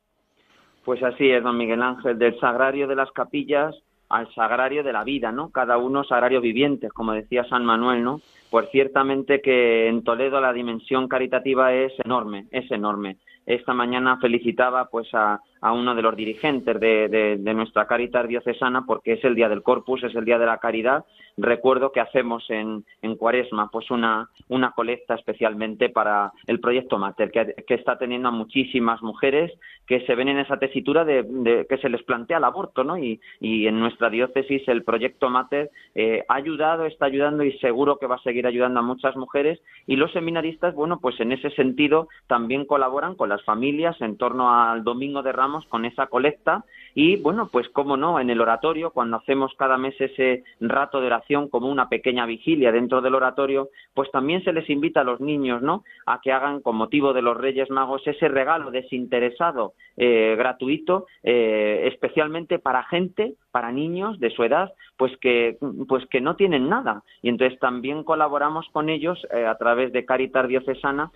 Pues así es, don Miguel Ángel, del sagrario de las capillas al sagrario de la vida, ¿no? Cada uno sagrario viviente, como decía San Manuel, ¿no? Pues ciertamente que en Toledo la dimensión caritativa es enorme, es enorme. Esta mañana felicitaba pues a, uno de los dirigentes de, nuestra Caritas diocesana porque es el día del Corpus, es el día de la caridad. Recuerdo que hacemos en, en Cuaresma pues una, una colecta especialmente para el proyecto Mater, que, está teniendo a muchísimas mujeres que se ven en esa tesitura de, que se les plantea el aborto, ¿no? Y, y en nuestra diócesis el proyecto Mater eh, ha ayudado, está ayudando y seguro que va a seguir ayudando a muchas mujeres. Y los seminaristas, bueno, pues en ese sentido también colaboran con las familias en torno al Domingo de Ramos con esa colecta y bueno, pues cómo no, en el oratorio, cuando hacemos cada mes ese rato de oración como una pequeña vigilia dentro del oratorio, pues también se les invita a los niños, ¿no? A que hagan con motivo de los Reyes Magos ese regalo desinteresado, eh, gratuito, eh, especialmente para gente, para niños de su edad, pues que, pues que no tienen nada. Y entonces también colaboramos con ellos eh, a través de Caritas Diocesana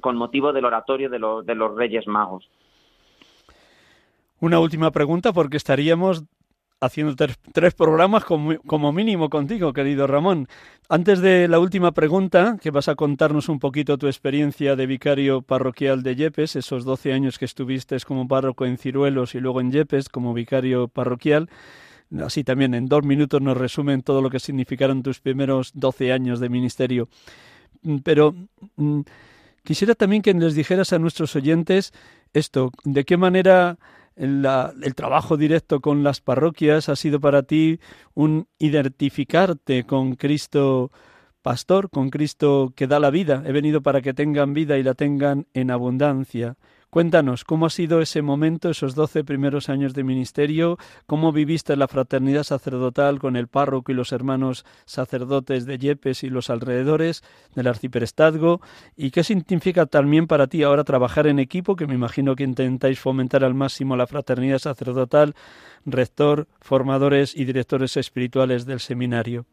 con motivo del oratorio de, de los Reyes Magos. Una última pregunta porque estaríamos haciendo tres, programas como, como, mínimo contigo, querido Ramón. Antes de la última pregunta, que vas a contarnos un poquito tu experiencia de vicario parroquial de Yepes, esos 12 años que estuviste como párroco en Ciruelos y luego en Yepes como vicario parroquial. Así también en dos minutos nos resumen todo lo que significaron tus primeros 12 años de ministerio. Mm, pero mm, quisiera también que les dijeras a nuestros oyentes esto, de qué manera el trabajo directo con las parroquias ha sido para ti un identificarte con Cristo pastor, con Cristo que da la vida. He venido para que tengan vida y la tengan en abundancia. Cuéntanos, ¿cómo ha sido ese momento, esos doce primeros años de ministerio? ¿Cómo viviste la fraternidad sacerdotal con el párroco y los hermanos sacerdotes de Yepes y los alrededores del arciprestazgo? ¿Y qué significa también para ti ahora trabajar en equipo, que me imagino que intentáis fomentar al máximo la fraternidad sacerdotal, rector, formadores y directores espirituales del seminario?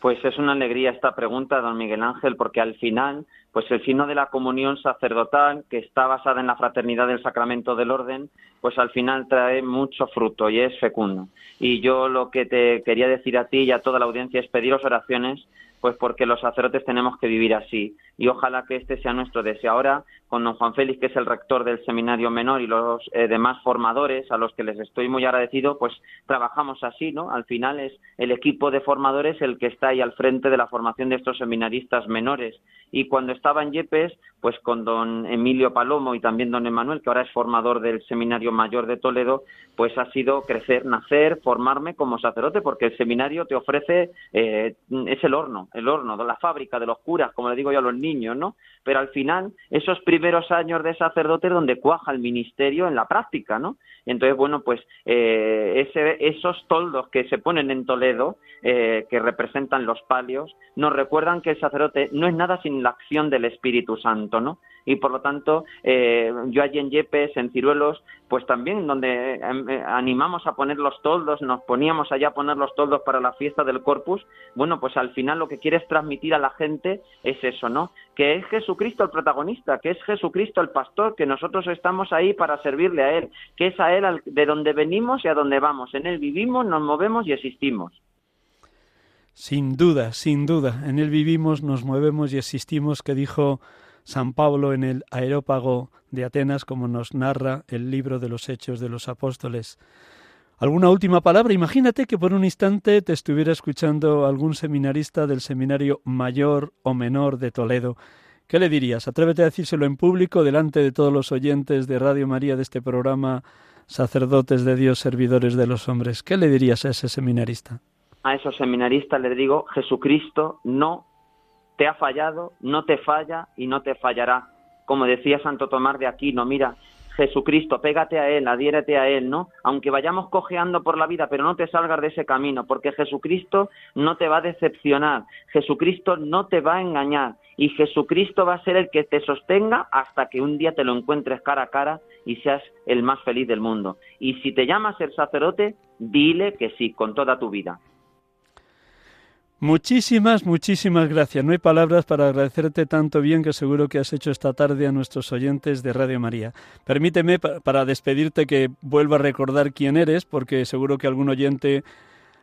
Pues es una alegría esta pregunta, don Miguel Ángel, porque al final, pues el signo de la comunión sacerdotal, que está basada en la fraternidad del sacramento del orden, pues al final trae mucho fruto y es fecundo. Y yo lo que te quería decir a ti y a toda la audiencia es pediros oraciones pues porque los sacerdotes tenemos que vivir así. Y ojalá que este sea nuestro deseo. Ahora, con don Juan Félix, que es el rector del seminario menor, y los eh, demás formadores, a los que les estoy muy agradecido, pues trabajamos así, ¿no? Al final es el equipo de formadores el que está ahí al frente de la formación de estos seminaristas menores. Y cuando estaba en Yepes, pues con don Emilio Palomo y también don Emanuel, que ahora es formador del seminario mayor de Toledo, pues ha sido crecer, nacer, formarme como sacerdote, porque el seminario te ofrece, eh, es el horno el horno, la fábrica de los curas, como le digo yo a los niños, ¿no? Pero al final, esos primeros años de sacerdote donde cuaja el ministerio en la práctica, ¿no? Entonces, bueno, pues eh, esos toldos que se ponen en Toledo, eh, que representan los palios, nos recuerdan que el sacerdote no es nada sin la acción del Espíritu Santo, ¿no? Y por lo tanto eh, yo allí en Yepes, en Ciruelos, pues también donde eh, animamos a poner los toldos, nos poníamos allá a poner los toldos para la fiesta del Corpus, bueno, pues al final lo que quieres transmitir a la gente es eso, ¿no? Que es Jesucristo el protagonista, que es Jesucristo el pastor, que nosotros estamos ahí para servirle a Él, que es a Él de donde venimos y a donde vamos, en Él vivimos, nos movemos y existimos. Sin duda, sin duda. En él vivimos, nos movemos y existimos, que dijo San Pablo en el aerópago de Atenas, como nos narra el libro de los Hechos de los Apóstoles. ¿Alguna última palabra? Imagínate que por un instante te estuviera escuchando algún seminarista del Seminario Mayor o Menor de Toledo. ¿Qué le dirías? Atrévete a decírselo en público delante de todos los oyentes de Radio María de este programa, sacerdotes de Dios, servidores de los hombres. ¿Qué le dirías a ese seminarista? A esos seminaristas les digo, Jesucristo no te ha fallado, no te falla y no te fallará. Como decía Santo Tomás de Aquino, mira, Jesucristo, pégate a Él, adhiérete a Él, ¿no? Aunque vayamos cojeando por la vida, pero no te salgas de ese camino, porque Jesucristo no te va a decepcionar, Jesucristo no te va a engañar, y Jesucristo va a ser el que te sostenga hasta que un día te lo encuentres cara a cara y seas el más feliz del mundo. Y si te llamas ser sacerdote, dile que sí, con toda tu vida. Muchísimas, muchísimas gracias. No hay palabras para agradecerte tanto bien que seguro que has hecho esta tarde a nuestros oyentes de Radio María. Permíteme para despedirte que vuelva a recordar quién eres, porque seguro que algún oyente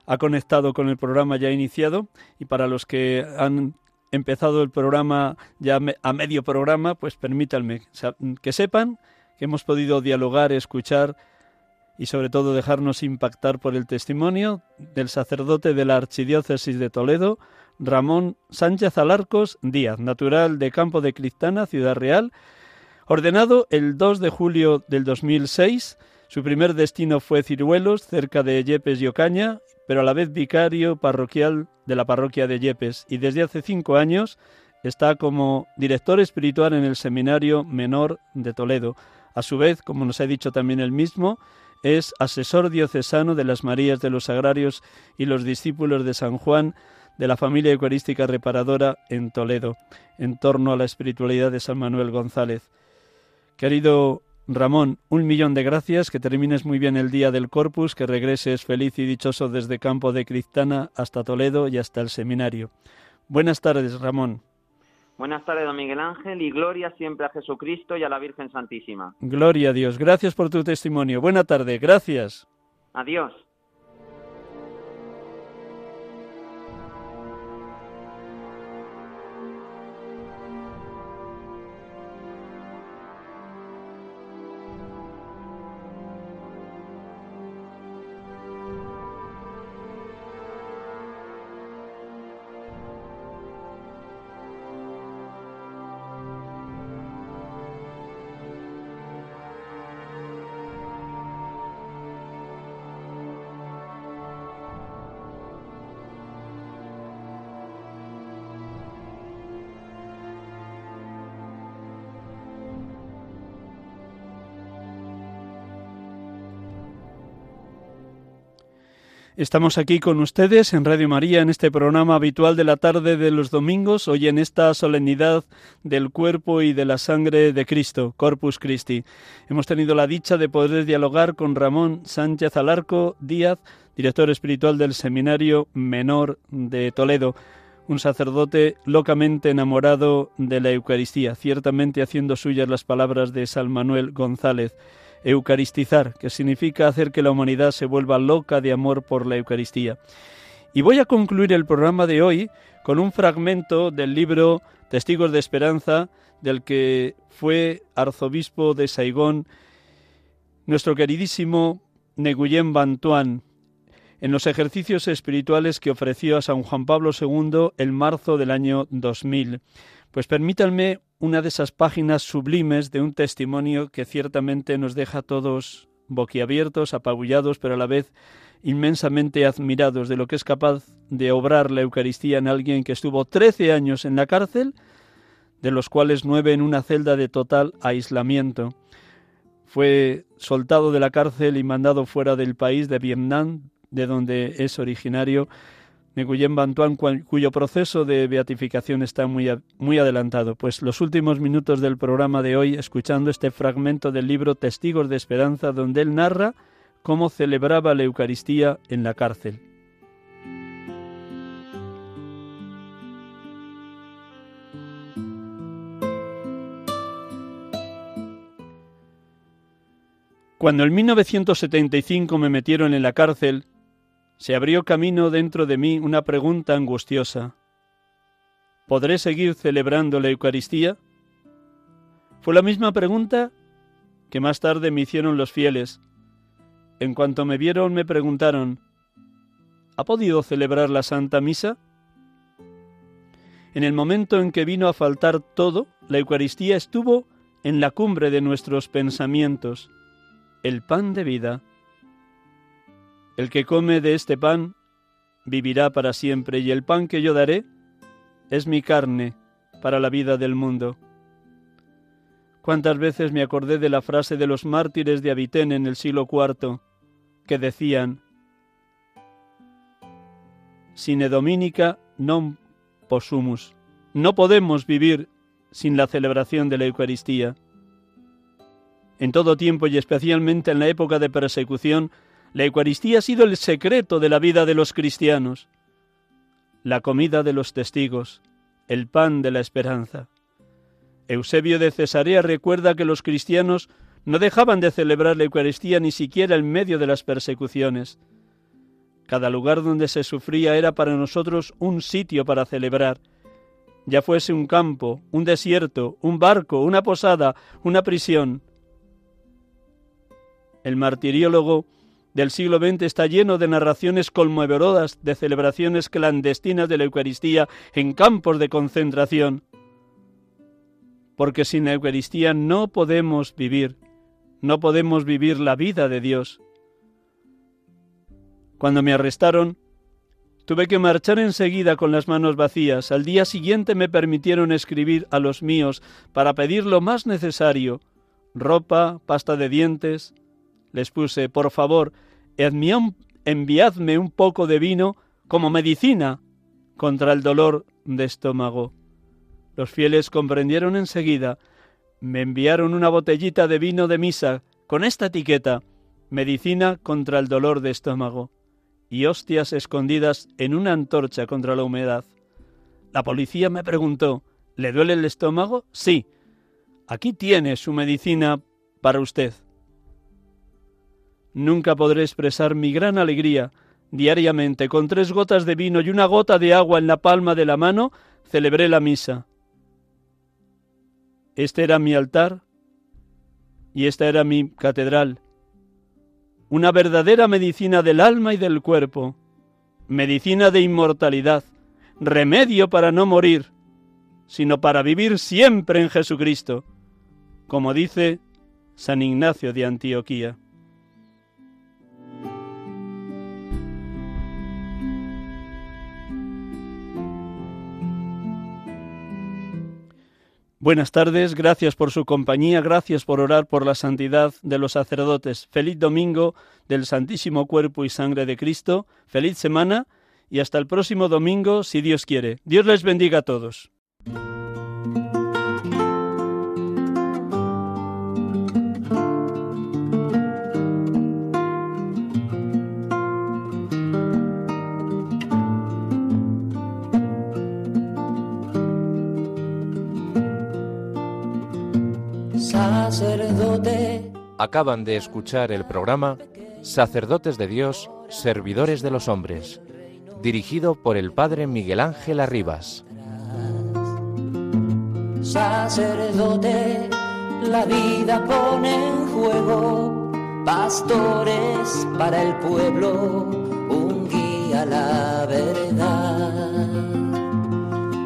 ha conectado con el programa ya iniciado y para los que han empezado el programa ya a medio programa, pues permítanme que sepan que hemos podido dialogar, escuchar y sobre todo dejarnos impactar por el testimonio del sacerdote de la Archidiócesis de Toledo, Ramón Sánchez Alarcos Díaz, natural de Campo de Cristana, Ciudad Real, ordenado el 2 de julio del 2006. Su primer destino fue Ciruelos, cerca de Yepes y Ocaña, pero a la vez vicario parroquial de la parroquia de Yepes, y desde hace cinco años está como director espiritual en el Seminario Menor de Toledo. A su vez, como nos ha dicho también él mismo, es asesor diocesano de las Marías de los Agrarios y los discípulos de San Juan de la familia eucarística reparadora en Toledo, en torno a la espiritualidad de San Manuel González. Querido Ramón, un millón de gracias, que termines muy bien el día del Corpus, que regreses feliz y dichoso desde Campo de Cristana hasta Toledo y hasta el seminario. Buenas tardes, Ramón. Buenas tardes, don Miguel Ángel, y gloria siempre a Jesucristo y a la Virgen Santísima. Gloria a Dios. Gracias por tu testimonio. Buena tarde. Gracias. Adiós. Estamos aquí con ustedes en Radio María en este programa habitual de la tarde de los domingos, hoy en esta solemnidad del cuerpo y de la sangre de Cristo, Corpus Christi. Hemos tenido la dicha de poder dialogar con Ramón Sánchez Alarco Díaz, director espiritual del Seminario Menor de Toledo, un sacerdote locamente enamorado de la Eucaristía, ciertamente haciendo suyas las palabras de San Manuel González eucaristizar, que significa hacer que la humanidad se vuelva loca de amor por la Eucaristía. Y voy a concluir el programa de hoy con un fragmento del libro Testigos de Esperanza, del que fue arzobispo de Saigón, nuestro queridísimo Neguyen Bantuan, en los ejercicios espirituales que ofreció a San Juan Pablo II en marzo del año 2000. Pues permítanme una de esas páginas sublimes de un testimonio que ciertamente nos deja todos boquiabiertos, apabullados, pero a la vez inmensamente admirados de lo que es capaz de obrar la Eucaristía en alguien que estuvo trece años en la cárcel, de los cuales nueve en una celda de total aislamiento. Fue soltado de la cárcel y mandado fuera del país de Vietnam, de donde es originario, Nguyen Bantuan, cuyo proceso de beatificación está muy, muy adelantado. Pues los últimos minutos del programa de hoy, escuchando este fragmento del libro Testigos de Esperanza, donde él narra cómo celebraba la Eucaristía en la cárcel. Cuando en 1975 me metieron en la cárcel, se abrió camino dentro de mí una pregunta angustiosa. ¿Podré seguir celebrando la Eucaristía? Fue la misma pregunta que más tarde me hicieron los fieles. En cuanto me vieron me preguntaron, ¿ha podido celebrar la Santa Misa? En el momento en que vino a faltar todo, la Eucaristía estuvo en la cumbre de nuestros pensamientos, el pan de vida. El que come de este pan vivirá para siempre, y el pan que yo daré es mi carne para la vida del mundo. Cuántas veces me acordé de la frase de los mártires de Avitén en el siglo IV, que decían, Sine dominica non possumus. No podemos vivir sin la celebración de la Eucaristía. En todo tiempo y especialmente en la época de persecución, la Eucaristía ha sido el secreto de la vida de los cristianos, la comida de los testigos, el pan de la esperanza. Eusebio de Cesarea recuerda que los cristianos no dejaban de celebrar la Eucaristía ni siquiera en medio de las persecuciones. Cada lugar donde se sufría era para nosotros un sitio para celebrar, ya fuese un campo, un desierto, un barco, una posada, una prisión. El martiriólogo del siglo XX está lleno de narraciones conmovedoras de celebraciones clandestinas de la Eucaristía en campos de concentración. Porque sin la Eucaristía no podemos vivir, no podemos vivir la vida de Dios. Cuando me arrestaron, tuve que marchar enseguida con las manos vacías. Al día siguiente me permitieron escribir a los míos para pedir lo más necesario, ropa, pasta de dientes. Les puse, por favor, enviadme un poco de vino como medicina contra el dolor de estómago. Los fieles comprendieron enseguida. Me enviaron una botellita de vino de misa con esta etiqueta, medicina contra el dolor de estómago, y hostias escondidas en una antorcha contra la humedad. La policía me preguntó, ¿le duele el estómago? Sí. Aquí tiene su medicina para usted. Nunca podré expresar mi gran alegría. Diariamente, con tres gotas de vino y una gota de agua en la palma de la mano, celebré la misa. Este era mi altar y esta era mi catedral. Una verdadera medicina del alma y del cuerpo, medicina de inmortalidad, remedio para no morir, sino para vivir siempre en Jesucristo, como dice San Ignacio de Antioquía. Buenas tardes, gracias por su compañía, gracias por orar por la santidad de los sacerdotes. Feliz domingo del Santísimo Cuerpo y Sangre de Cristo, feliz semana y hasta el próximo domingo, si Dios quiere. Dios les bendiga a todos. Sacerdote. Acaban de escuchar el programa Sacerdotes de Dios, Servidores de los Hombres, dirigido por el Padre Miguel Ángel Arribas. Sacerdote, la vida pone en juego, pastores para el pueblo, un guía a la verdad.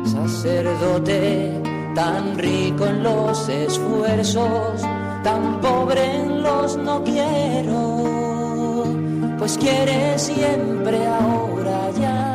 Sacerdote, tan rico en los esfuerzos, tan pobre en los no quiero, pues quiere siempre ahora ya